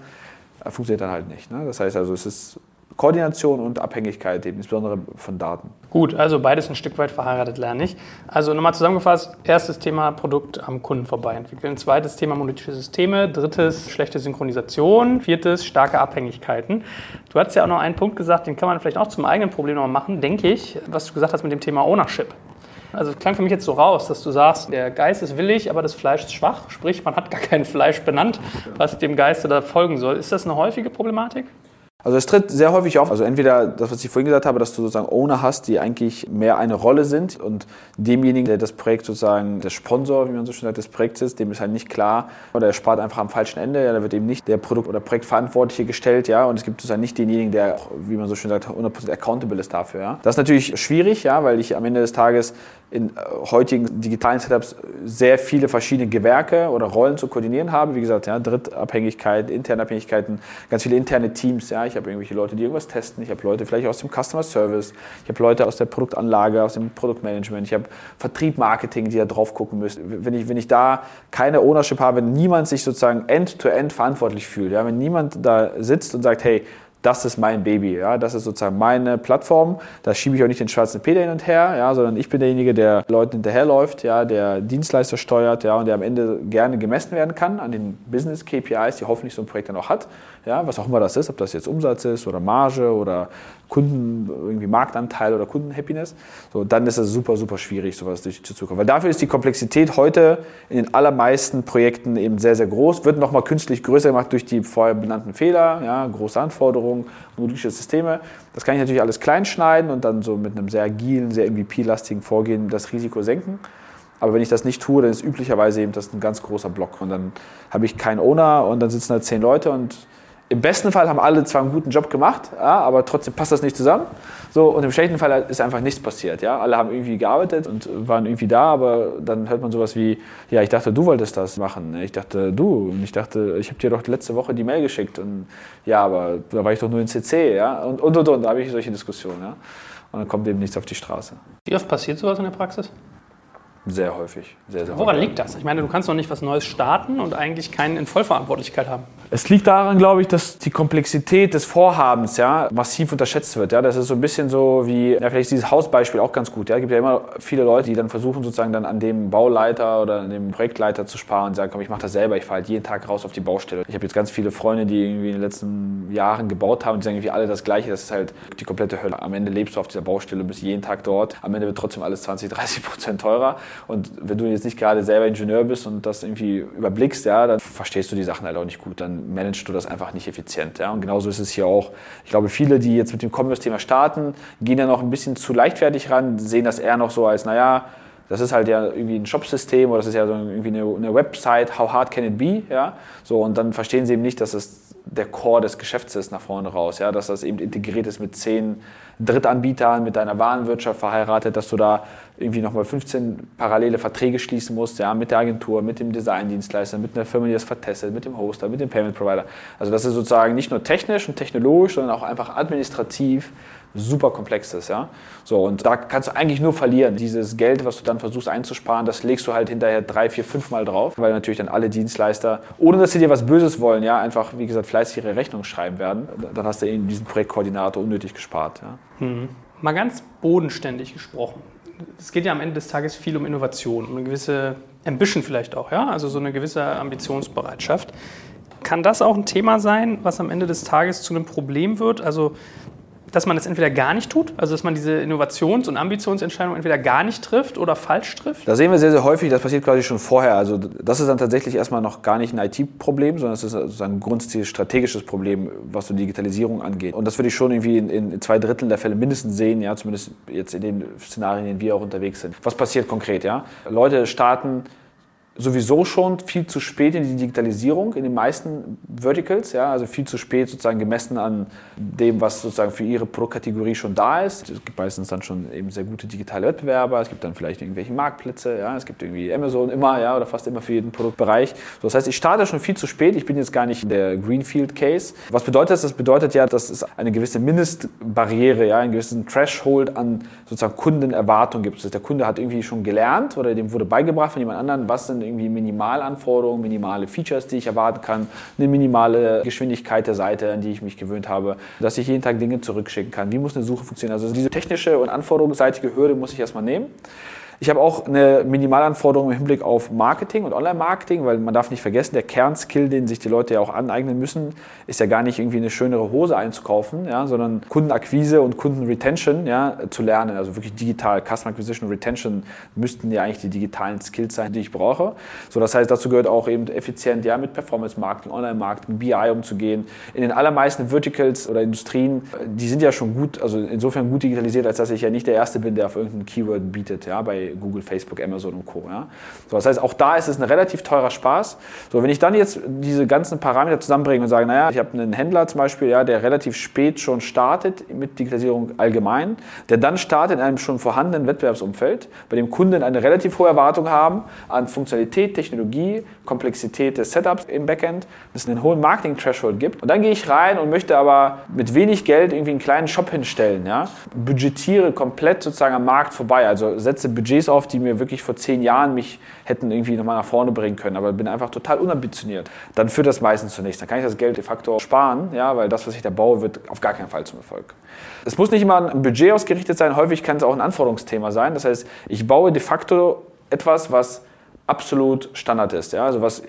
Funktioniert dann halt nicht. Ne? Das heißt also, es ist Koordination und Abhängigkeit, eben insbesondere von Daten. Gut, also beides ein Stück weit verheiratet lerne ich. Also nochmal zusammengefasst, erstes Thema Produkt am Kunden vorbei entwickeln, zweites Thema monolithische Systeme, drittes schlechte Synchronisation, viertes starke Abhängigkeiten. Du hast ja auch noch einen Punkt gesagt, den kann man vielleicht auch zum eigenen Problem noch machen, denke ich, was du gesagt hast mit dem Thema Ownership. Also es klang für mich jetzt so raus, dass du sagst, der Geist ist willig, aber das Fleisch ist schwach. Sprich, man hat gar kein Fleisch benannt, was dem Geiste da folgen soll. Ist das eine häufige Problematik? Also es tritt sehr häufig auf. Also entweder das, was ich vorhin gesagt habe, dass du sozusagen Owner hast, die eigentlich mehr eine Rolle sind und demjenigen, der das Projekt sozusagen, der Sponsor, wie man so schön sagt, des Projekts ist, dem ist halt nicht klar oder er spart einfach am falschen Ende. Ja, da wird eben nicht der Produkt- oder Projektverantwortliche gestellt, ja, und es gibt sozusagen nicht denjenigen, der, wie man so schön sagt, 100% accountable ist dafür, ja. Das ist natürlich schwierig, ja, weil ich am Ende des Tages in äh, heutigen digitalen Setups sehr viele verschiedene Gewerke oder Rollen zu koordinieren habe. Wie gesagt, ja, Drittabhängigkeit, interne Abhängigkeiten, ganz viele interne Teams, ja. Ich habe irgendwelche Leute, die irgendwas testen. Ich habe Leute vielleicht aus dem Customer Service. Ich habe Leute aus der Produktanlage, aus dem Produktmanagement. Ich habe Vertrieb, Marketing, die da drauf gucken müssen. Wenn ich, wenn ich da keine Ownership habe, wenn niemand sich sozusagen end-to-end -end verantwortlich fühlt, ja, wenn niemand da sitzt und sagt, hey, das ist mein Baby, ja, das ist sozusagen meine Plattform. Da schiebe ich auch nicht den schwarzen Peter hin und her, ja, sondern ich bin derjenige, der Leuten hinterherläuft, ja, der Dienstleister steuert, ja, und der am Ende gerne gemessen werden kann an den Business KPIs, die hoffentlich so ein Projekt dann auch hat, ja, was auch immer das ist, ob das jetzt Umsatz ist oder Marge oder Kunden, irgendwie Marktanteil oder Kundenhappiness, so, dann ist es super, super schwierig, sowas durch die Zukunft. Weil dafür ist die Komplexität heute in den allermeisten Projekten eben sehr, sehr groß, wird nochmal künstlich größer gemacht durch die vorher benannten Fehler, ja, große Anforderungen, modulische Systeme. Das kann ich natürlich alles klein schneiden und dann so mit einem sehr agilen, sehr MVP-lastigen Vorgehen das Risiko senken. Aber wenn ich das nicht tue, dann ist üblicherweise eben das ein ganz großer Block. Und dann habe ich keinen Owner und dann sitzen da zehn Leute und im besten Fall haben alle zwar einen guten Job gemacht, ja, aber trotzdem passt das nicht zusammen. So, und im schlechten Fall ist einfach nichts passiert. Ja. Alle haben irgendwie gearbeitet und waren irgendwie da, aber dann hört man sowas wie, ja, ich dachte, du wolltest das machen. Ich dachte, du. Und ich dachte, ich habe dir doch letzte Woche die Mail geschickt. Und ja, aber da war ich doch nur in CC. Ja. Und, und, und, und. Da habe ich solche Diskussionen. Ja. Und dann kommt eben nichts auf die Straße. Wie oft passiert sowas in der Praxis? Sehr häufig. Sehr, sehr Woran häufig. liegt das? Ich meine, du kannst doch nicht was Neues starten und eigentlich keinen in Vollverantwortlichkeit haben. Es liegt daran, glaube ich, dass die Komplexität des Vorhabens ja, massiv unterschätzt wird. Ja. Das ist so ein bisschen so wie, ja, vielleicht ist dieses Hausbeispiel auch ganz gut. Ja. Es gibt ja immer viele Leute, die dann versuchen, sozusagen dann an dem Bauleiter oder an dem Projektleiter zu sparen und sagen, komm, ich mache das selber, ich fahre halt jeden Tag raus auf die Baustelle. Ich habe jetzt ganz viele Freunde, die irgendwie in den letzten Jahren gebaut haben, die sagen irgendwie alle das Gleiche. Das ist halt die komplette Hölle. Am Ende lebst du auf dieser Baustelle, bist jeden Tag dort. Am Ende wird trotzdem alles 20, 30 Prozent teurer. Und wenn du jetzt nicht gerade selber Ingenieur bist und das irgendwie überblickst, ja, dann verstehst du die Sachen halt auch nicht gut. Dann managst du das einfach nicht effizient. Ja. Und genauso ist es hier auch. Ich glaube, viele, die jetzt mit dem Commerce-Thema starten, gehen dann auch ein bisschen zu leichtfertig ran, sehen das eher noch so als, naja, das ist halt ja irgendwie ein Shopsystem oder das ist ja so irgendwie eine, eine Website, how hard can it be? Ja? So, und dann verstehen sie eben nicht, dass es der Core des Geschäfts ist nach vorne raus, ja? dass das eben integriert ist mit zehn Drittanbietern, mit deiner Warenwirtschaft verheiratet, dass du da irgendwie nochmal 15 parallele Verträge schließen musst, ja, mit der Agentur, mit dem Designdienstleister, mit einer Firma, die das vertestet, mit dem Hoster, mit dem Payment Provider. Also das ist sozusagen nicht nur technisch und technologisch, sondern auch einfach administrativ super komplex ist. Ja? So, und da kannst du eigentlich nur verlieren. Dieses Geld, was du dann versuchst einzusparen, das legst du halt hinterher drei, vier, fünf Mal drauf, weil natürlich dann alle Dienstleister, ohne dass sie dir was Böses wollen, ja, einfach, wie gesagt, fleißig ihre Rechnung schreiben werden. Dann hast du eben diesen Projektkoordinator unnötig gespart. Ja? Mhm. Mal ganz bodenständig gesprochen. Es geht ja am Ende des Tages viel um Innovation, um eine gewisse Ambition vielleicht auch, ja, also so eine gewisse Ambitionsbereitschaft. Kann das auch ein Thema sein, was am Ende des Tages zu einem Problem wird? Also dass man es entweder gar nicht tut, also dass man diese Innovations- und Ambitionsentscheidung entweder gar nicht trifft oder falsch trifft? Da sehen wir sehr, sehr häufig, das passiert quasi schon vorher. Also das ist dann tatsächlich erstmal noch gar nicht ein IT-Problem, sondern es ist ein grundsätzliches strategisches Problem, was so Digitalisierung angeht. Und das würde ich schon irgendwie in, in zwei Dritteln der Fälle mindestens sehen, ja, zumindest jetzt in den Szenarien, in denen wir auch unterwegs sind. Was passiert konkret, ja? Leute starten sowieso schon viel zu spät in die Digitalisierung in den meisten Verticals, ja, also viel zu spät sozusagen gemessen an dem, was sozusagen für ihre Produktkategorie schon da ist. Es gibt meistens dann schon eben sehr gute digitale Wettbewerber, es gibt dann vielleicht irgendwelche Marktplätze, ja, es gibt irgendwie Amazon immer, ja, oder fast immer für jeden Produktbereich. So, das heißt, ich starte schon viel zu spät, ich bin jetzt gar nicht der Greenfield Case. Was bedeutet das? Das bedeutet ja, dass es eine gewisse Mindestbarriere, ja, einen gewissen Threshold an sozusagen Kundenerwartung gibt. Das heißt, der Kunde hat irgendwie schon gelernt oder dem wurde beigebracht von jemand anderem, was sind irgendwie Minimalanforderungen, minimale Features, die ich erwarten kann, eine minimale Geschwindigkeit der Seite, an die ich mich gewöhnt habe, dass ich jeden Tag Dinge zurückschicken kann. Wie muss eine Suche funktionieren? Also diese technische und anforderungsseitige Hürde muss ich erstmal nehmen. Ich habe auch eine Minimalanforderung im Hinblick auf Marketing und Online-Marketing, weil man darf nicht vergessen, der Kernskill, den sich die Leute ja auch aneignen müssen, ist ja gar nicht irgendwie eine schönere Hose einzukaufen, ja, sondern Kundenakquise und Kundenretention ja, zu lernen. Also wirklich digital, Customer Acquisition Retention müssten ja eigentlich die digitalen Skills sein, die ich brauche. So, das heißt, dazu gehört auch eben effizient ja, mit Performance-Marketing, Online-Marketing, BI umzugehen. In den allermeisten Verticals oder Industrien, die sind ja schon gut, also insofern gut digitalisiert, als dass ich ja nicht der Erste bin, der auf irgendein Keyword bietet. Ja, bei Google, Facebook, Amazon und Co. Ja? So, das heißt, auch da ist es ein relativ teurer Spaß. So, wenn ich dann jetzt diese ganzen Parameter zusammenbringe und sage, naja, ich habe einen Händler zum Beispiel, ja, der relativ spät schon startet mit Digitalisierung allgemein, der dann startet in einem schon vorhandenen Wettbewerbsumfeld, bei dem Kunden eine relativ hohe Erwartung haben an Funktionalität, Technologie, Komplexität des Setups im Backend, dass es einen hohen Marketing-Threshold gibt. Und dann gehe ich rein und möchte aber mit wenig Geld irgendwie einen kleinen Shop hinstellen, ja? budgetiere komplett sozusagen am Markt vorbei, also setze Budget Budgets auf, die mir wirklich vor zehn Jahren mich hätten irgendwie nochmal nach vorne bringen können, aber bin einfach total unambitioniert. Dann führt das meistens zunächst. Dann kann ich das Geld de facto sparen, ja, weil das, was ich da baue, wird auf gar keinen Fall zum Erfolg. Es muss nicht immer ein Budget ausgerichtet sein, häufig kann es auch ein Anforderungsthema sein. Das heißt, ich baue de facto etwas, was absolut Standard ist. Ja? Also was,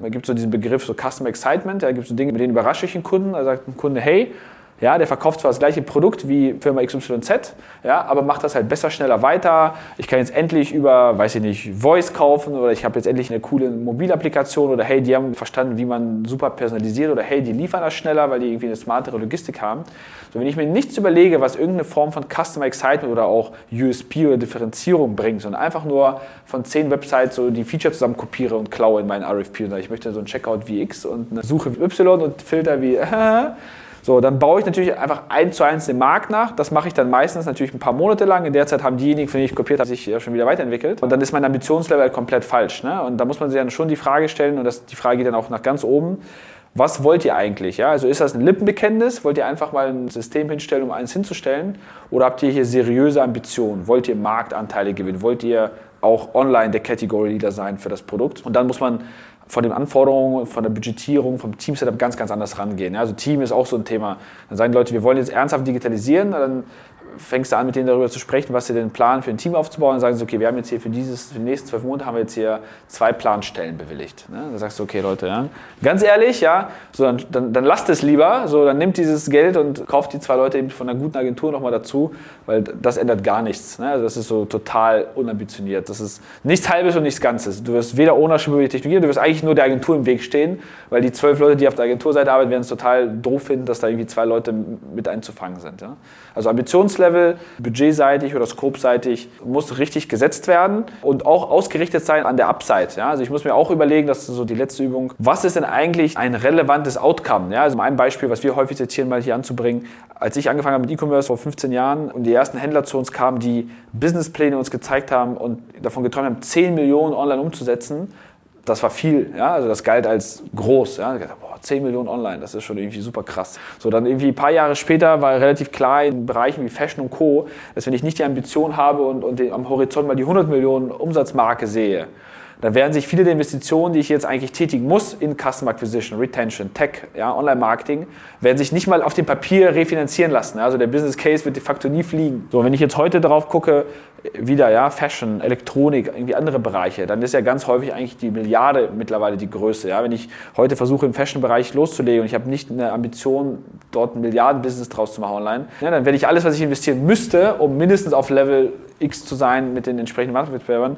man gibt so diesen Begriff so Custom Excitement, da gibt es so Dinge, mit denen überrasche ich einen Kunden. Da sagt ein Kunde, hey, ja, der verkauft zwar das gleiche Produkt wie Firma XYZ, ja, aber macht das halt besser, schneller weiter. Ich kann jetzt endlich über, weiß ich nicht, Voice kaufen oder ich habe jetzt endlich eine coole Mobilapplikation oder hey, die haben verstanden, wie man super personalisiert oder hey, die liefern das schneller, weil die irgendwie eine smartere Logistik haben. So, wenn ich mir nichts überlege, was irgendeine Form von Customer Excitement oder auch USP oder Differenzierung bringt, sondern einfach nur von zehn Websites so die Feature zusammen kopiere und klaue in meinen RFP und sage, ich möchte so ein Checkout wie X und eine Suche wie Y und Filter wie So, dann baue ich natürlich einfach eins zu eins den Markt nach. Das mache ich dann meistens natürlich ein paar Monate lang. In der Zeit haben diejenigen, von denen ich kopiert habe, sich ja schon wieder weiterentwickelt. Und dann ist mein Ambitionslevel komplett falsch. Ne? Und da muss man sich dann schon die Frage stellen, und das, die Frage geht dann auch nach ganz oben, was wollt ihr eigentlich? Ja? Also ist das ein Lippenbekenntnis? Wollt ihr einfach mal ein System hinstellen, um eins hinzustellen? Oder habt ihr hier seriöse Ambitionen? Wollt ihr Marktanteile gewinnen? Wollt ihr auch online der Category Leader sein für das Produkt? Und dann muss man von den Anforderungen, von der Budgetierung, vom Team-Setup ganz, ganz anders rangehen. Also Team ist auch so ein Thema. Dann sagen die Leute, wir wollen jetzt ernsthaft digitalisieren, dann fängst du an, mit denen darüber zu sprechen, was sie denn planen, für ein Team aufzubauen. Dann sagen sie, okay, wir haben jetzt hier für, dieses, für die nächsten zwölf Monate haben wir jetzt hier zwei Planstellen bewilligt. Ne? Dann sagst du, okay, Leute, ja, ganz ehrlich, ja, so, dann, dann, dann lasst es lieber, so, dann nimmt dieses Geld und kauft die zwei Leute eben von einer guten Agentur nochmal dazu, weil das ändert gar nichts. Ne? Also das ist so total unambitioniert. Das ist nichts Halbes und nichts Ganzes. Du wirst weder Ownership über die Technologie, du wirst eigentlich nur der Agentur im Weg stehen, weil die zwölf Leute, die auf der Agenturseite arbeiten, werden es total doof finden, dass da irgendwie zwei Leute mit einzufangen sind. Ja? Also Ambitionslevel, budgetseitig oder skopseitig muss richtig gesetzt werden und auch ausgerichtet sein an der Upside. Ja? Also ich muss mir auch überlegen, das ist so die letzte Übung, was ist denn eigentlich ein relevantes Outcome? Ja? Also ein Beispiel, was wir häufig zitieren, mal hier anzubringen. Als ich angefangen habe mit E-Commerce vor 15 Jahren und die ersten Händler zu uns kamen, die Businesspläne uns gezeigt haben und davon geträumt haben, 10 Millionen online umzusetzen, das war viel, ja, also das galt als groß. Ja. Ich dachte, boah, 10 Millionen online, das ist schon irgendwie super krass. So, dann irgendwie ein paar Jahre später war relativ klar in Bereichen wie Fashion und Co., dass wenn ich nicht die Ambition habe und, und den, am Horizont mal die 100 Millionen Umsatzmarke sehe, dann werden sich viele der Investitionen, die ich jetzt eigentlich tätigen muss in Customer Acquisition, Retention, Tech, ja, Online-Marketing, werden sich nicht mal auf dem Papier refinanzieren lassen. Also der Business Case wird de facto nie fliegen. So, wenn ich jetzt heute darauf gucke, wieder ja, Fashion, Elektronik, irgendwie andere Bereiche, dann ist ja ganz häufig eigentlich die Milliarde mittlerweile die Größe. Ja? Wenn ich heute versuche, im Fashion-Bereich loszulegen und ich habe nicht eine Ambition, dort ein Milliarden-Business draus zu machen online, ja, dann werde ich alles, was ich investieren müsste, um mindestens auf Level X zu sein mit den entsprechenden Marktwettbewerbern,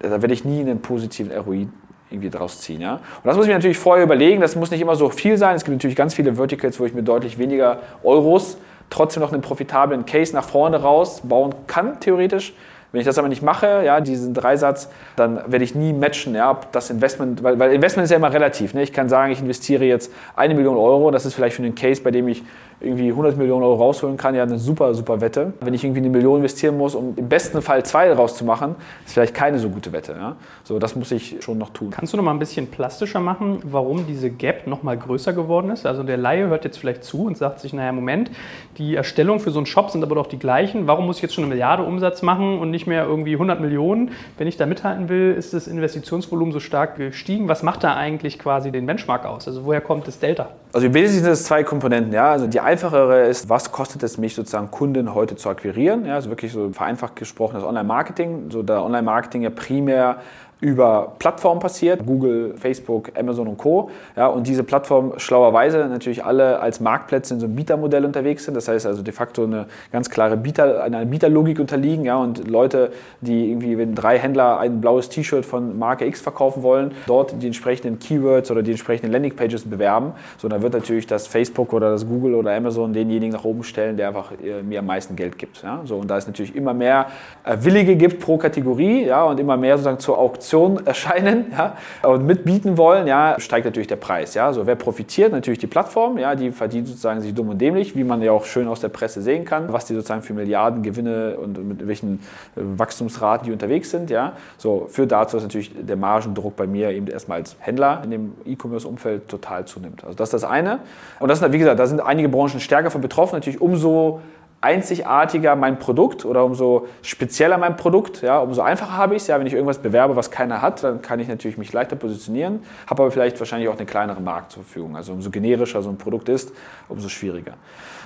da werde ich nie einen positiven ROI irgendwie draus ziehen. Ja? Und das muss ich mir natürlich vorher überlegen. Das muss nicht immer so viel sein. Es gibt natürlich ganz viele Verticals, wo ich mir deutlich weniger Euros trotzdem noch einen profitablen Case nach vorne raus bauen kann, theoretisch. Wenn ich das aber nicht mache, ja, diesen Dreisatz, dann werde ich nie matchen, ja, ob das Investment, weil, weil Investment ist ja immer relativ. Ne? Ich kann sagen, ich investiere jetzt eine Million Euro, das ist vielleicht für einen Case, bei dem ich irgendwie 100 Millionen Euro rausholen kann, ja, eine super, super Wette. Wenn ich irgendwie eine Million investieren muss, um im besten Fall zwei rauszumachen, ist vielleicht keine so gute Wette. Ja? So, das muss ich schon noch tun. Kannst du noch mal ein bisschen plastischer machen, warum diese Gap noch mal größer geworden ist? Also der Laie hört jetzt vielleicht zu und sagt sich, naja, Moment, die Erstellung für so einen Shop sind aber doch die gleichen. Warum muss ich jetzt schon eine Milliarde Umsatz machen und nicht mehr irgendwie 100 Millionen? Wenn ich da mithalten will, ist das Investitionsvolumen so stark gestiegen. Was macht da eigentlich quasi den Benchmark aus? Also woher kommt das Delta? Also im Wesentlichen sind es zwei Komponenten. Ja? Also die einfachere ist, was kostet es mich sozusagen Kunden heute zu akquirieren? Ja, also wirklich so vereinfacht gesprochen das Online-Marketing. So da Online-Marketing ja primär über Plattformen passiert, Google, Facebook, Amazon und Co. Ja, und diese Plattformen schlauerweise natürlich alle als Marktplätze in so einem Bietermodell unterwegs sind. Das heißt also de facto eine ganz klare Bieter, einer Bieterlogik unterliegen. Ja, und Leute, die irgendwie, wenn drei Händler ein blaues T-Shirt von Marke X verkaufen wollen, dort die entsprechenden Keywords oder die entsprechenden Landingpages bewerben, so dann wird natürlich das Facebook oder das Google oder Amazon denjenigen nach oben stellen, der einfach äh, mir am meisten Geld gibt. Ja, so, und da es natürlich immer mehr äh, Willige gibt pro Kategorie ja, und immer mehr sozusagen zur Auktion Auktion erscheinen ja, und mitbieten wollen, ja, steigt natürlich der Preis. Ja. So, wer profitiert? Natürlich die Plattform, ja, die verdient sozusagen sich dumm und dämlich, wie man ja auch schön aus der Presse sehen kann, was die sozusagen für Milliarden Gewinne und mit welchen äh, Wachstumsraten die unterwegs sind. Ja. So, führt dazu, dass natürlich der Margendruck bei mir eben erstmal als Händler in dem E-Commerce-Umfeld total zunimmt. Also das ist das eine. Und das ist, wie gesagt, da sind einige Branchen stärker von betroffen. Natürlich umso einzigartiger mein Produkt oder umso spezieller mein Produkt, ja, umso einfacher habe ich es. Ja, wenn ich irgendwas bewerbe, was keiner hat, dann kann ich natürlich mich leichter positionieren, habe aber vielleicht wahrscheinlich auch eine kleinere Markt zur Verfügung. Also umso generischer so ein Produkt ist, umso schwieriger.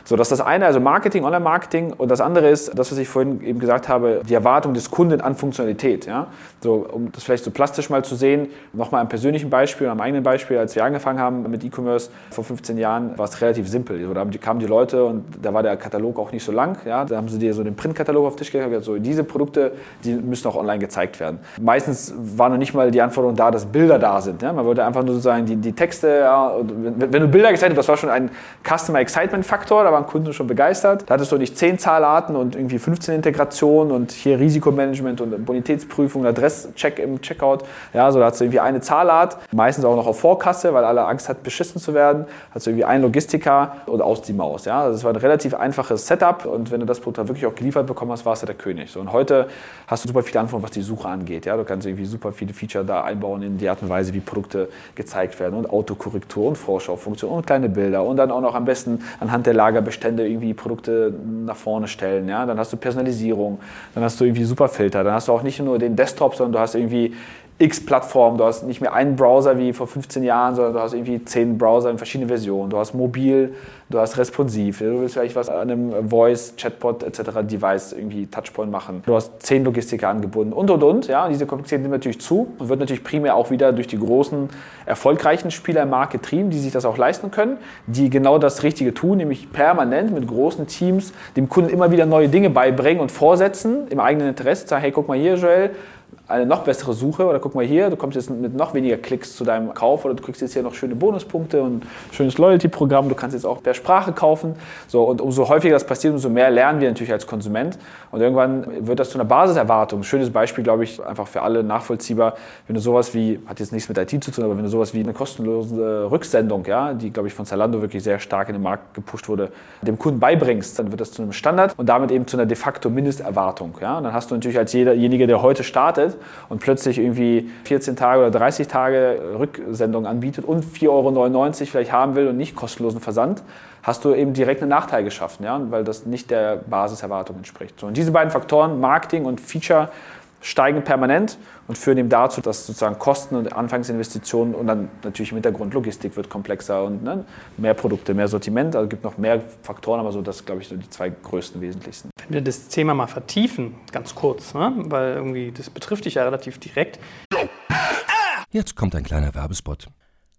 So, das ist das eine, also Marketing, Online-Marketing. Und das andere ist, das, was ich vorhin eben gesagt habe, die Erwartung des Kunden an Funktionalität. Ja? So, um das vielleicht so plastisch mal zu sehen, nochmal ein persönlichen Beispiel, am eigenen Beispiel, als wir angefangen haben mit E-Commerce vor 15 Jahren, war es relativ simpel. So, da kamen die Leute und da war der Katalog auch nicht so lang. Ja? Da haben sie dir so den Printkatalog auf den Tisch gelegt und gesagt, so, diese Produkte, die müssen auch online gezeigt werden. Meistens war noch nicht mal die Anforderung da, dass Bilder da sind. Ja? Man wollte einfach nur sozusagen die, die Texte, ja, wenn, wenn, du Bilder gezeigt hast, das war schon ein Customer Excitement Faktor, da waren Kunden schon begeistert. Da hattest du nicht 10 Zahlarten und irgendwie 15 Integrationen und hier Risikomanagement und Bonitätsprüfung, Adresscheck im Checkout. Ja, so da hast du irgendwie eine Zahlart, meistens auch noch auf Vorkasse, weil alle Angst hat, beschissen zu werden. Hast du irgendwie einen Logistiker und aus die Maus. Ja, also das war ein relativ einfaches Setup und wenn du das Produkt wirklich auch geliefert bekommen hast, warst du der König. So, und heute hast du super viele Anforderungen, was die Suche angeht. Ja, du kannst irgendwie super viele Feature da einbauen in die Art und Weise, wie Produkte gezeigt werden und Autokorrektur und Vorschaufunktion und kleine Bilder und dann auch noch am besten anhand der Lagerbestände irgendwie Produkte nach vorne stellen. Ja? Dann hast du Personalisierung, dann hast du irgendwie super Filter, dann hast du auch nicht nur den Desktop, sondern du hast irgendwie x Plattformen. Du hast nicht mehr einen Browser wie vor 15 Jahren, sondern du hast irgendwie zehn Browser in verschiedenen Versionen. Du hast mobil, du hast responsiv. Du willst vielleicht was an einem Voice, Chatbot etc. Device irgendwie Touchpoint machen. Du hast zehn Logistiker angebunden und und und. Ja, und diese Komplexität nimmt natürlich zu und wird natürlich primär auch wieder durch die großen erfolgreichen Spieler im Markt getrieben, die sich das auch leisten können, die genau das Richtige tun, nämlich permanent mit großen Teams dem Kunden immer wieder neue Dinge beibringen und vorsetzen im eigenen Interesse. Sagen, hey, guck mal hier, Joel, eine noch bessere Suche oder guck mal hier, du kommst jetzt mit noch weniger Klicks zu deinem Kauf oder du kriegst jetzt hier noch schöne Bonuspunkte und schönes Loyalty-Programm, du kannst jetzt auch per Sprache kaufen. So, und umso häufiger das passiert, umso mehr lernen wir natürlich als Konsument und irgendwann wird das zu einer Basiserwartung. Schönes Beispiel, glaube ich, einfach für alle nachvollziehbar, wenn du sowas wie, hat jetzt nichts mit IT zu tun, aber wenn du sowas wie eine kostenlose Rücksendung, ja, die, glaube ich, von Zalando wirklich sehr stark in den Markt gepusht wurde, dem Kunden beibringst, dann wird das zu einem Standard und damit eben zu einer de facto Mindesterwartung. Ja? Und dann hast du natürlich als jederjenige, der heute startet, und plötzlich irgendwie 14 Tage oder 30 Tage Rücksendung anbietet und 4,99 Euro vielleicht haben will und nicht kostenlosen Versand, hast du eben direkt einen Nachteil geschaffen, ja, weil das nicht der Basiserwartung entspricht. So, und diese beiden Faktoren, Marketing und Feature, steigen permanent und führen eben dazu, dass sozusagen Kosten und Anfangsinvestitionen und dann natürlich im Hintergrund Logistik wird komplexer und ne, mehr Produkte, mehr Sortiment. Also es gibt noch mehr Faktoren, aber so das glaube ich so die zwei größten wesentlichsten. Wenn wir das Thema mal vertiefen, ganz kurz, ne, weil irgendwie das betrifft dich ja relativ direkt. Jetzt kommt ein kleiner Werbespot.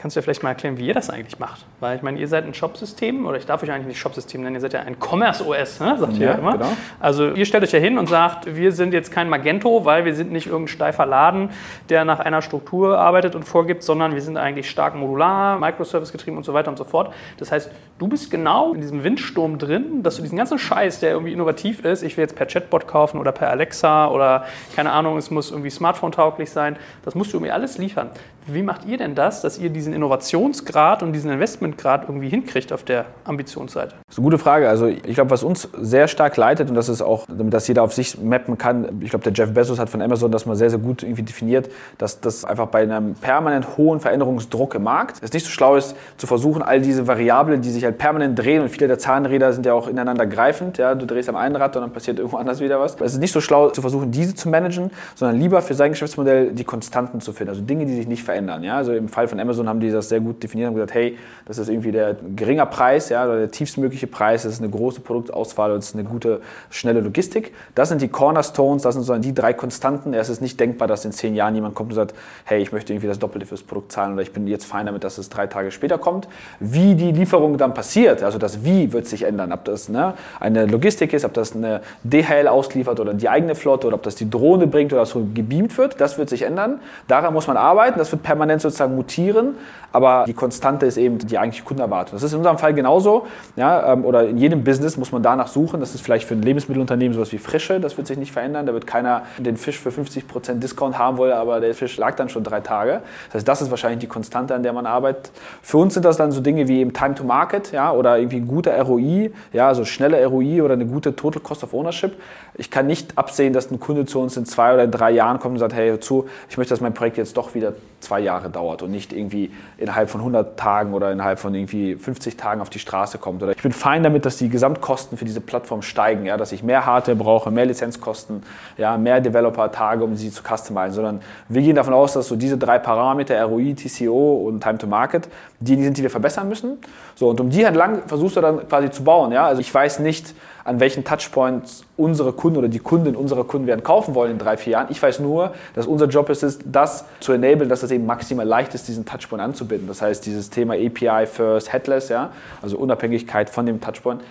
Kannst du ja vielleicht mal erklären, wie ihr das eigentlich macht? Weil ich meine, ihr seid ein Shopsystem, oder ich darf euch eigentlich nicht Shopsystem nennen, ihr seid ja ein Commerce OS, ne? sagt ihr ja immer. Genau. Also ihr stellt euch ja hin und sagt, wir sind jetzt kein Magento, weil wir sind nicht irgendein steifer Laden, der nach einer Struktur arbeitet und vorgibt, sondern wir sind eigentlich stark modular, Microservice getrieben und so weiter und so fort. Das heißt, du bist genau in diesem Windsturm drin, dass du diesen ganzen Scheiß, der irgendwie innovativ ist, ich will jetzt per Chatbot kaufen oder per Alexa oder keine Ahnung, es muss irgendwie Smartphone-tauglich sein, das musst du irgendwie alles liefern. Wie macht ihr denn das, dass ihr diesen Innovationsgrad und diesen Investmentgrad irgendwie hinkriegt auf der Ambitionsseite? Das ist eine gute Frage. Also ich glaube, was uns sehr stark leitet und das ist auch, damit das jeder auf sich mappen kann, ich glaube, der Jeff Bezos hat von Amazon das mal sehr, sehr gut irgendwie definiert, dass das einfach bei einem permanent hohen Veränderungsdruck im Markt es nicht so schlau ist, zu versuchen, all diese Variablen, die sich halt permanent drehen und viele der Zahnräder sind ja auch ineinander greifend, ja, du drehst am einen Rad und dann passiert irgendwo anders wieder was. Es ist nicht so schlau zu versuchen, diese zu managen, sondern lieber für sein Geschäftsmodell die Konstanten zu finden, also Dinge, die sich nicht verändern. Ja? Also im Fall von Amazon haben die das sehr gut definiert und gesagt, hey, das ist irgendwie der geringer Preis, ja, oder der tiefstmögliche Preis, das ist eine große Produktauswahl und es ist eine gute, schnelle Logistik. Das sind die Cornerstones, das sind so die drei Konstanten. Es ist nicht denkbar, dass in zehn Jahren jemand kommt und sagt, hey, ich möchte irgendwie das Doppelte fürs Produkt zahlen oder ich bin jetzt fein damit, dass es drei Tage später kommt. Wie die Lieferung dann passiert, also das Wie wird sich ändern, ob das ne, eine Logistik ist, ob das eine DHL ausliefert oder die eigene Flotte oder ob das die Drohne bringt oder so gebeamt wird, das wird sich ändern. Daran muss man arbeiten, das wird permanent sozusagen mutieren, aber die Konstante ist eben die eigentliche Kundenerwartung. Das ist in unserem Fall genauso, ja, ähm, oder in jedem Business muss man danach suchen. Das ist vielleicht für ein Lebensmittelunternehmen sowas wie Frische, das wird sich nicht verändern. Da wird keiner den Fisch für 50% Discount haben wollen, aber der Fisch lag dann schon drei Tage. Das heißt, das ist wahrscheinlich die Konstante, an der man arbeitet. Für uns sind das dann so Dinge wie eben Time to Market, ja, oder irgendwie ein guter ROI, ja, also schnelle ROI oder eine gute Total Cost of Ownership. Ich kann nicht absehen, dass ein Kunde zu uns in zwei oder drei Jahren kommt und sagt, hey, zu, ich möchte, dass mein Projekt jetzt doch wieder zwei Jahre dauert und nicht irgendwie innerhalb von 100 Tagen oder innerhalb von irgendwie 50 Tagen auf die Straße kommt. Oder ich bin fein damit, dass die Gesamtkosten für diese Plattform steigen, ja, dass ich mehr Hardware brauche, mehr Lizenzkosten, ja, mehr Developer-Tage, um sie zu customizen, sondern wir gehen davon aus, dass so diese drei Parameter, ROI, TCO und Time to Market, die sind, die wir verbessern müssen. So, und um die entlang versuchst du dann quasi zu bauen. Ja? Also ich weiß nicht, an welchen Touchpoints unsere Kunden oder die Kunden unserer Kunden werden kaufen wollen in drei, vier Jahren. Ich weiß nur, dass unser Job ist, ist das zu enablen, dass es eben maximal leicht ist, diesen Touchpoint anzubinden. Das heißt, dieses Thema API First Headless, ja, also Unabhängigkeit von dem Touchpoint,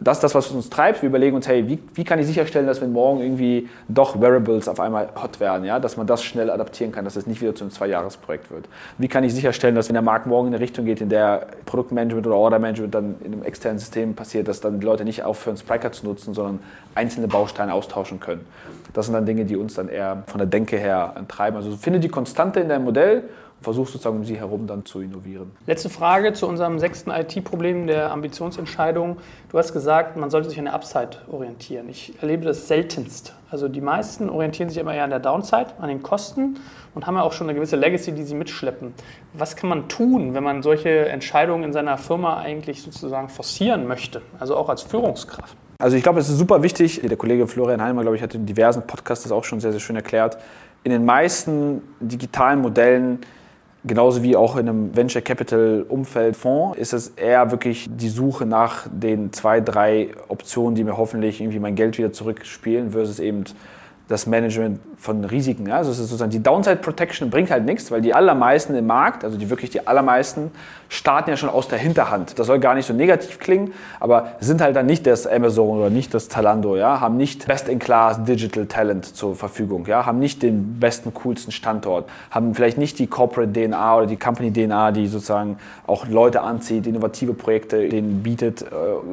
das ist das, was uns treibt. Wir überlegen uns, hey, wie, wie kann ich sicherstellen, dass wenn morgen irgendwie doch Wearables auf einmal hot werden, ja, dass man das schnell adaptieren kann, dass es nicht wieder zu einem Zwei-Jahres-Projekt wird. Wie kann ich sicherstellen, dass wenn der Markt morgen in eine Richtung geht, in der Produktmanagement oder Ordermanagement dann in einem externen System passiert, dass dann die Leute nicht aufhören, Spriker zu nutzen, sondern einzelne Bausteine austauschen können. Das sind dann Dinge, die uns dann eher von der Denke her treiben. Also finde die Konstante in deinem Modell versuchst sozusagen um sie herum dann zu innovieren. Letzte Frage zu unserem sechsten IT-Problem der Ambitionsentscheidung. Du hast gesagt, man sollte sich an der Upside orientieren. Ich erlebe das seltenst. Also die meisten orientieren sich immer eher an der Downside, an den Kosten und haben ja auch schon eine gewisse Legacy, die sie mitschleppen. Was kann man tun, wenn man solche Entscheidungen in seiner Firma eigentlich sozusagen forcieren möchte, also auch als Führungskraft? Also ich glaube, es ist super wichtig. Der Kollege Florian Heimer, glaube ich, hat in diversen Podcasts das auch schon sehr, sehr schön erklärt. In den meisten digitalen Modellen Genauso wie auch in einem Venture Capital Umfeld Fonds ist es eher wirklich die Suche nach den zwei, drei Optionen, die mir hoffentlich irgendwie mein Geld wieder zurückspielen, versus eben das Management von Risiken. Also es ist sozusagen die Downside Protection bringt halt nichts, weil die allermeisten im Markt, also die wirklich die allermeisten, starten ja schon aus der Hinterhand. Das soll gar nicht so negativ klingen, aber sind halt dann nicht das Amazon oder nicht das Zalando, ja? haben nicht Best-in-Class Digital Talent zur Verfügung, ja? haben nicht den besten, coolsten Standort, haben vielleicht nicht die Corporate DNA oder die Company DNA, die sozusagen auch Leute anzieht, innovative Projekte denen bietet, äh,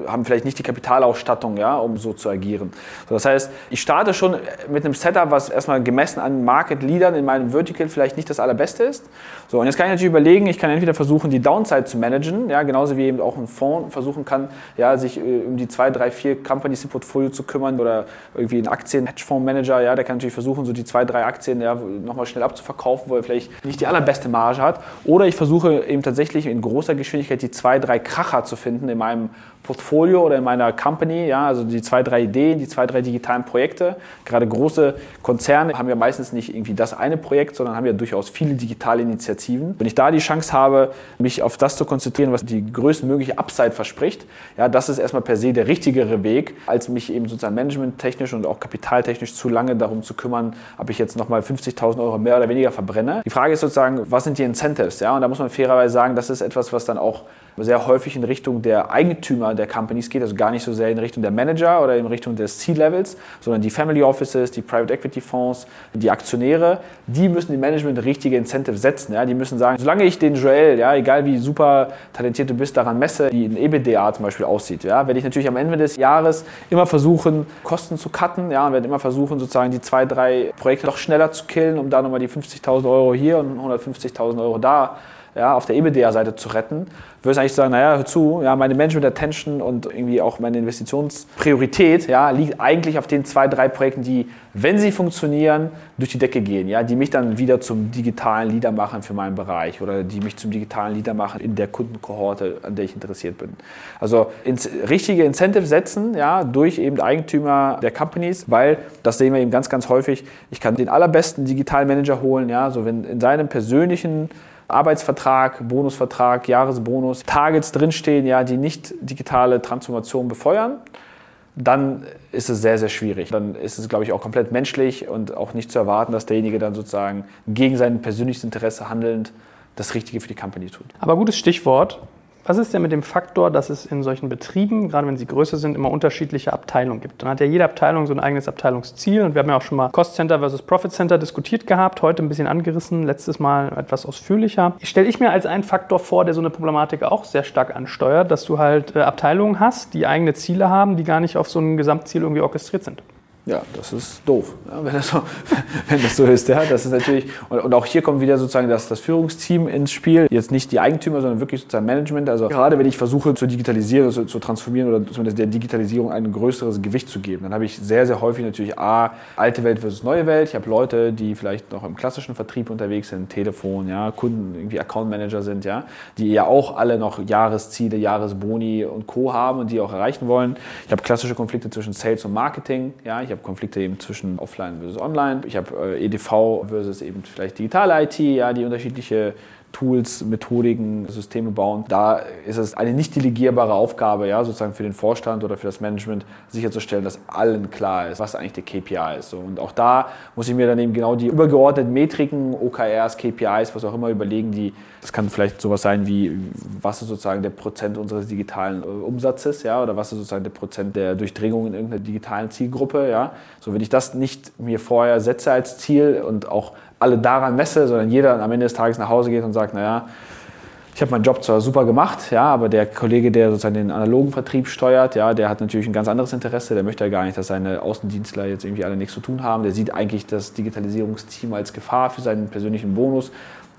haben vielleicht nicht die Kapitalausstattung, ja, um so zu agieren. So, das heißt, ich starte schon mit einem Setup, was erstmal gemessen an Market Leadern in meinem Vertical vielleicht nicht das allerbeste ist. So, und jetzt kann ich natürlich überlegen, ich kann entweder versuchen, die Downside zu managen, ja, genauso wie eben auch ein Fonds versuchen kann, ja, sich äh, um die zwei, drei, vier Companies im Portfolio zu kümmern oder irgendwie ein Aktien-Hedgefonds-Manager, ja, der kann natürlich versuchen, so die zwei, drei Aktien ja, nochmal schnell abzuverkaufen, wo er vielleicht nicht die allerbeste Marge hat. Oder ich versuche eben tatsächlich in großer Geschwindigkeit die zwei, drei Kracher zu finden in meinem Portfolio oder in meiner Company, ja, also die zwei, drei Ideen, die zwei, drei digitalen Projekte. Gerade große Konzerne haben ja meistens nicht irgendwie das eine Projekt, sondern haben ja durchaus viele digitale Initiativen. Wenn ich da die Chance habe, mich auf das zu konzentrieren, was die größtmögliche Upside verspricht, ja, das ist erstmal per se der richtigere Weg, als mich eben sozusagen managementtechnisch und auch kapitaltechnisch zu lange darum zu kümmern, ob ich jetzt nochmal 50.000 Euro mehr oder weniger verbrenne. Die Frage ist sozusagen, was sind die Incentives? Ja, und da muss man fairerweise sagen, das ist etwas, was dann auch sehr häufig in Richtung der Eigentümer der Companies geht, also gar nicht so sehr in Richtung der Manager oder in Richtung des C-Levels, sondern die Family Offices, die Private Equity Fonds, die Aktionäre, die müssen dem Management richtige Incentives setzen. Ja? Die müssen sagen, solange ich den Joel, ja, egal wie super talentiert du bist, daran messe, wie ein EBITDA zum Beispiel aussieht, ja, werde ich natürlich am Ende des Jahres immer versuchen, Kosten zu cutten, ja, und werde immer versuchen, sozusagen die zwei, drei Projekte noch schneller zu killen, um da nochmal die 50.000 Euro hier und 150.000 Euro da ja, auf der EBITDA-Seite zu retten, würde ich eigentlich sagen, naja, hör zu, ja, meine Management-Attention und irgendwie auch meine Investitionspriorität ja, liegt eigentlich auf den zwei, drei Projekten, die, wenn sie funktionieren, durch die Decke gehen, ja, die mich dann wieder zum digitalen Leader machen für meinen Bereich oder die mich zum digitalen Leader machen in der Kundenkohorte, an der ich interessiert bin. Also ins richtige Incentive setzen, ja, durch eben Eigentümer der Companies, weil das sehen wir eben ganz, ganz häufig. Ich kann den allerbesten digitalen Manager holen, ja, so wenn in seinem persönlichen Arbeitsvertrag, Bonusvertrag, Jahresbonus, Targets drinstehen, ja, die nicht digitale Transformation befeuern, dann ist es sehr, sehr schwierig. Dann ist es, glaube ich, auch komplett menschlich und auch nicht zu erwarten, dass derjenige dann sozusagen gegen sein persönliches Interesse handelnd das Richtige für die Company tut. Aber gutes Stichwort. Was ist denn mit dem Faktor, dass es in solchen Betrieben, gerade wenn sie größer sind, immer unterschiedliche Abteilungen gibt? Dann hat ja jede Abteilung so ein eigenes Abteilungsziel und wir haben ja auch schon mal Cost Center versus Profit Center diskutiert gehabt, heute ein bisschen angerissen, letztes Mal etwas ausführlicher. Stelle ich mir als einen Faktor vor, der so eine Problematik auch sehr stark ansteuert, dass du halt äh, Abteilungen hast, die eigene Ziele haben, die gar nicht auf so ein Gesamtziel irgendwie orchestriert sind. Ja, das ist doof, wenn, das so, wenn, das so, ist. Ja, das ist natürlich, und, und, auch hier kommt wieder sozusagen das, das Führungsteam ins Spiel. Jetzt nicht die Eigentümer, sondern wirklich sozusagen Management. Also gerade wenn ich versuche zu digitalisieren, zu, zu transformieren oder zumindest der Digitalisierung ein größeres Gewicht zu geben, dann habe ich sehr, sehr häufig natürlich A, alte Welt versus neue Welt. Ich habe Leute, die vielleicht noch im klassischen Vertrieb unterwegs sind, Telefon, ja, Kunden, irgendwie Account Manager sind, ja, die ja auch alle noch Jahresziele, Jahresboni und Co. haben und die auch erreichen wollen. Ich habe klassische Konflikte zwischen Sales und Marketing, ja, ich habe Konflikte eben zwischen Offline versus Online. Ich habe äh, EDV versus eben vielleicht digitale IT, ja, die unterschiedliche Tools, Methodiken, Systeme bauen. Da ist es eine nicht delegierbare Aufgabe, ja, sozusagen für den Vorstand oder für das Management sicherzustellen, dass allen klar ist, was eigentlich der KPI ist. Und auch da muss ich mir dann eben genau die übergeordneten Metriken, OKRs, KPIs, was auch immer überlegen, die, das kann vielleicht sowas sein wie, was ist sozusagen der Prozent unseres digitalen äh, Umsatzes, ja, oder was ist sozusagen der Prozent der Durchdringung in irgendeiner digitalen Zielgruppe, ja. So, wenn ich das nicht mir vorher setze als Ziel und auch alle daran messe, sondern jeder am Ende des Tages nach Hause geht und sagt, naja, ich habe meinen Job zwar super gemacht, ja, aber der Kollege, der sozusagen den analogen Vertrieb steuert, ja, der hat natürlich ein ganz anderes Interesse. Der möchte ja gar nicht, dass seine Außendienstler jetzt irgendwie alle nichts zu tun haben. Der sieht eigentlich das Digitalisierungsteam als Gefahr für seinen persönlichen Bonus.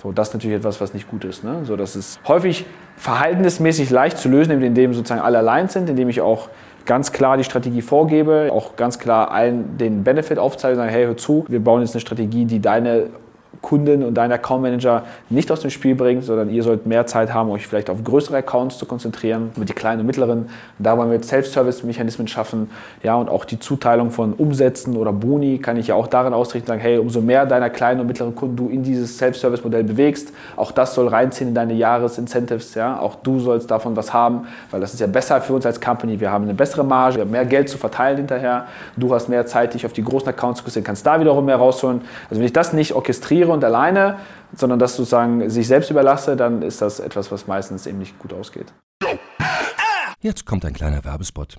So, das ist natürlich etwas, was nicht gut ist. Ne? So, das ist häufig verhaltensmäßig leicht zu lösen, indem sozusagen alle allein sind, indem ich auch ganz klar die Strategie vorgebe, auch ganz klar allen den Benefit aufzeige, sagen, hey, hör zu, wir bauen jetzt eine Strategie, die deine Kunden und dein Account Manager nicht aus dem Spiel bringt, sondern ihr sollt mehr Zeit haben, euch vielleicht auf größere Accounts zu konzentrieren, mit die kleinen und mittleren. Da wollen wir Self-Service-Mechanismen schaffen, ja, und auch die Zuteilung von Umsätzen oder Boni kann ich ja auch darin ausrichten, sagen, hey, umso mehr deiner kleinen und mittleren Kunden du in dieses Self-Service-Modell bewegst, auch das soll reinziehen in deine Jahres-Incentives, ja, auch du sollst davon was haben, weil das ist ja besser für uns als Company, wir haben eine bessere Marge, wir haben mehr Geld zu verteilen hinterher, du hast mehr Zeit, dich auf die großen Accounts zu konzentrieren, kannst da wiederum mehr rausholen. Also wenn ich das nicht orchestriere und alleine, sondern das sozusagen sich selbst überlasse, dann ist das etwas, was meistens eben nicht gut ausgeht. Jetzt kommt ein kleiner Werbespot.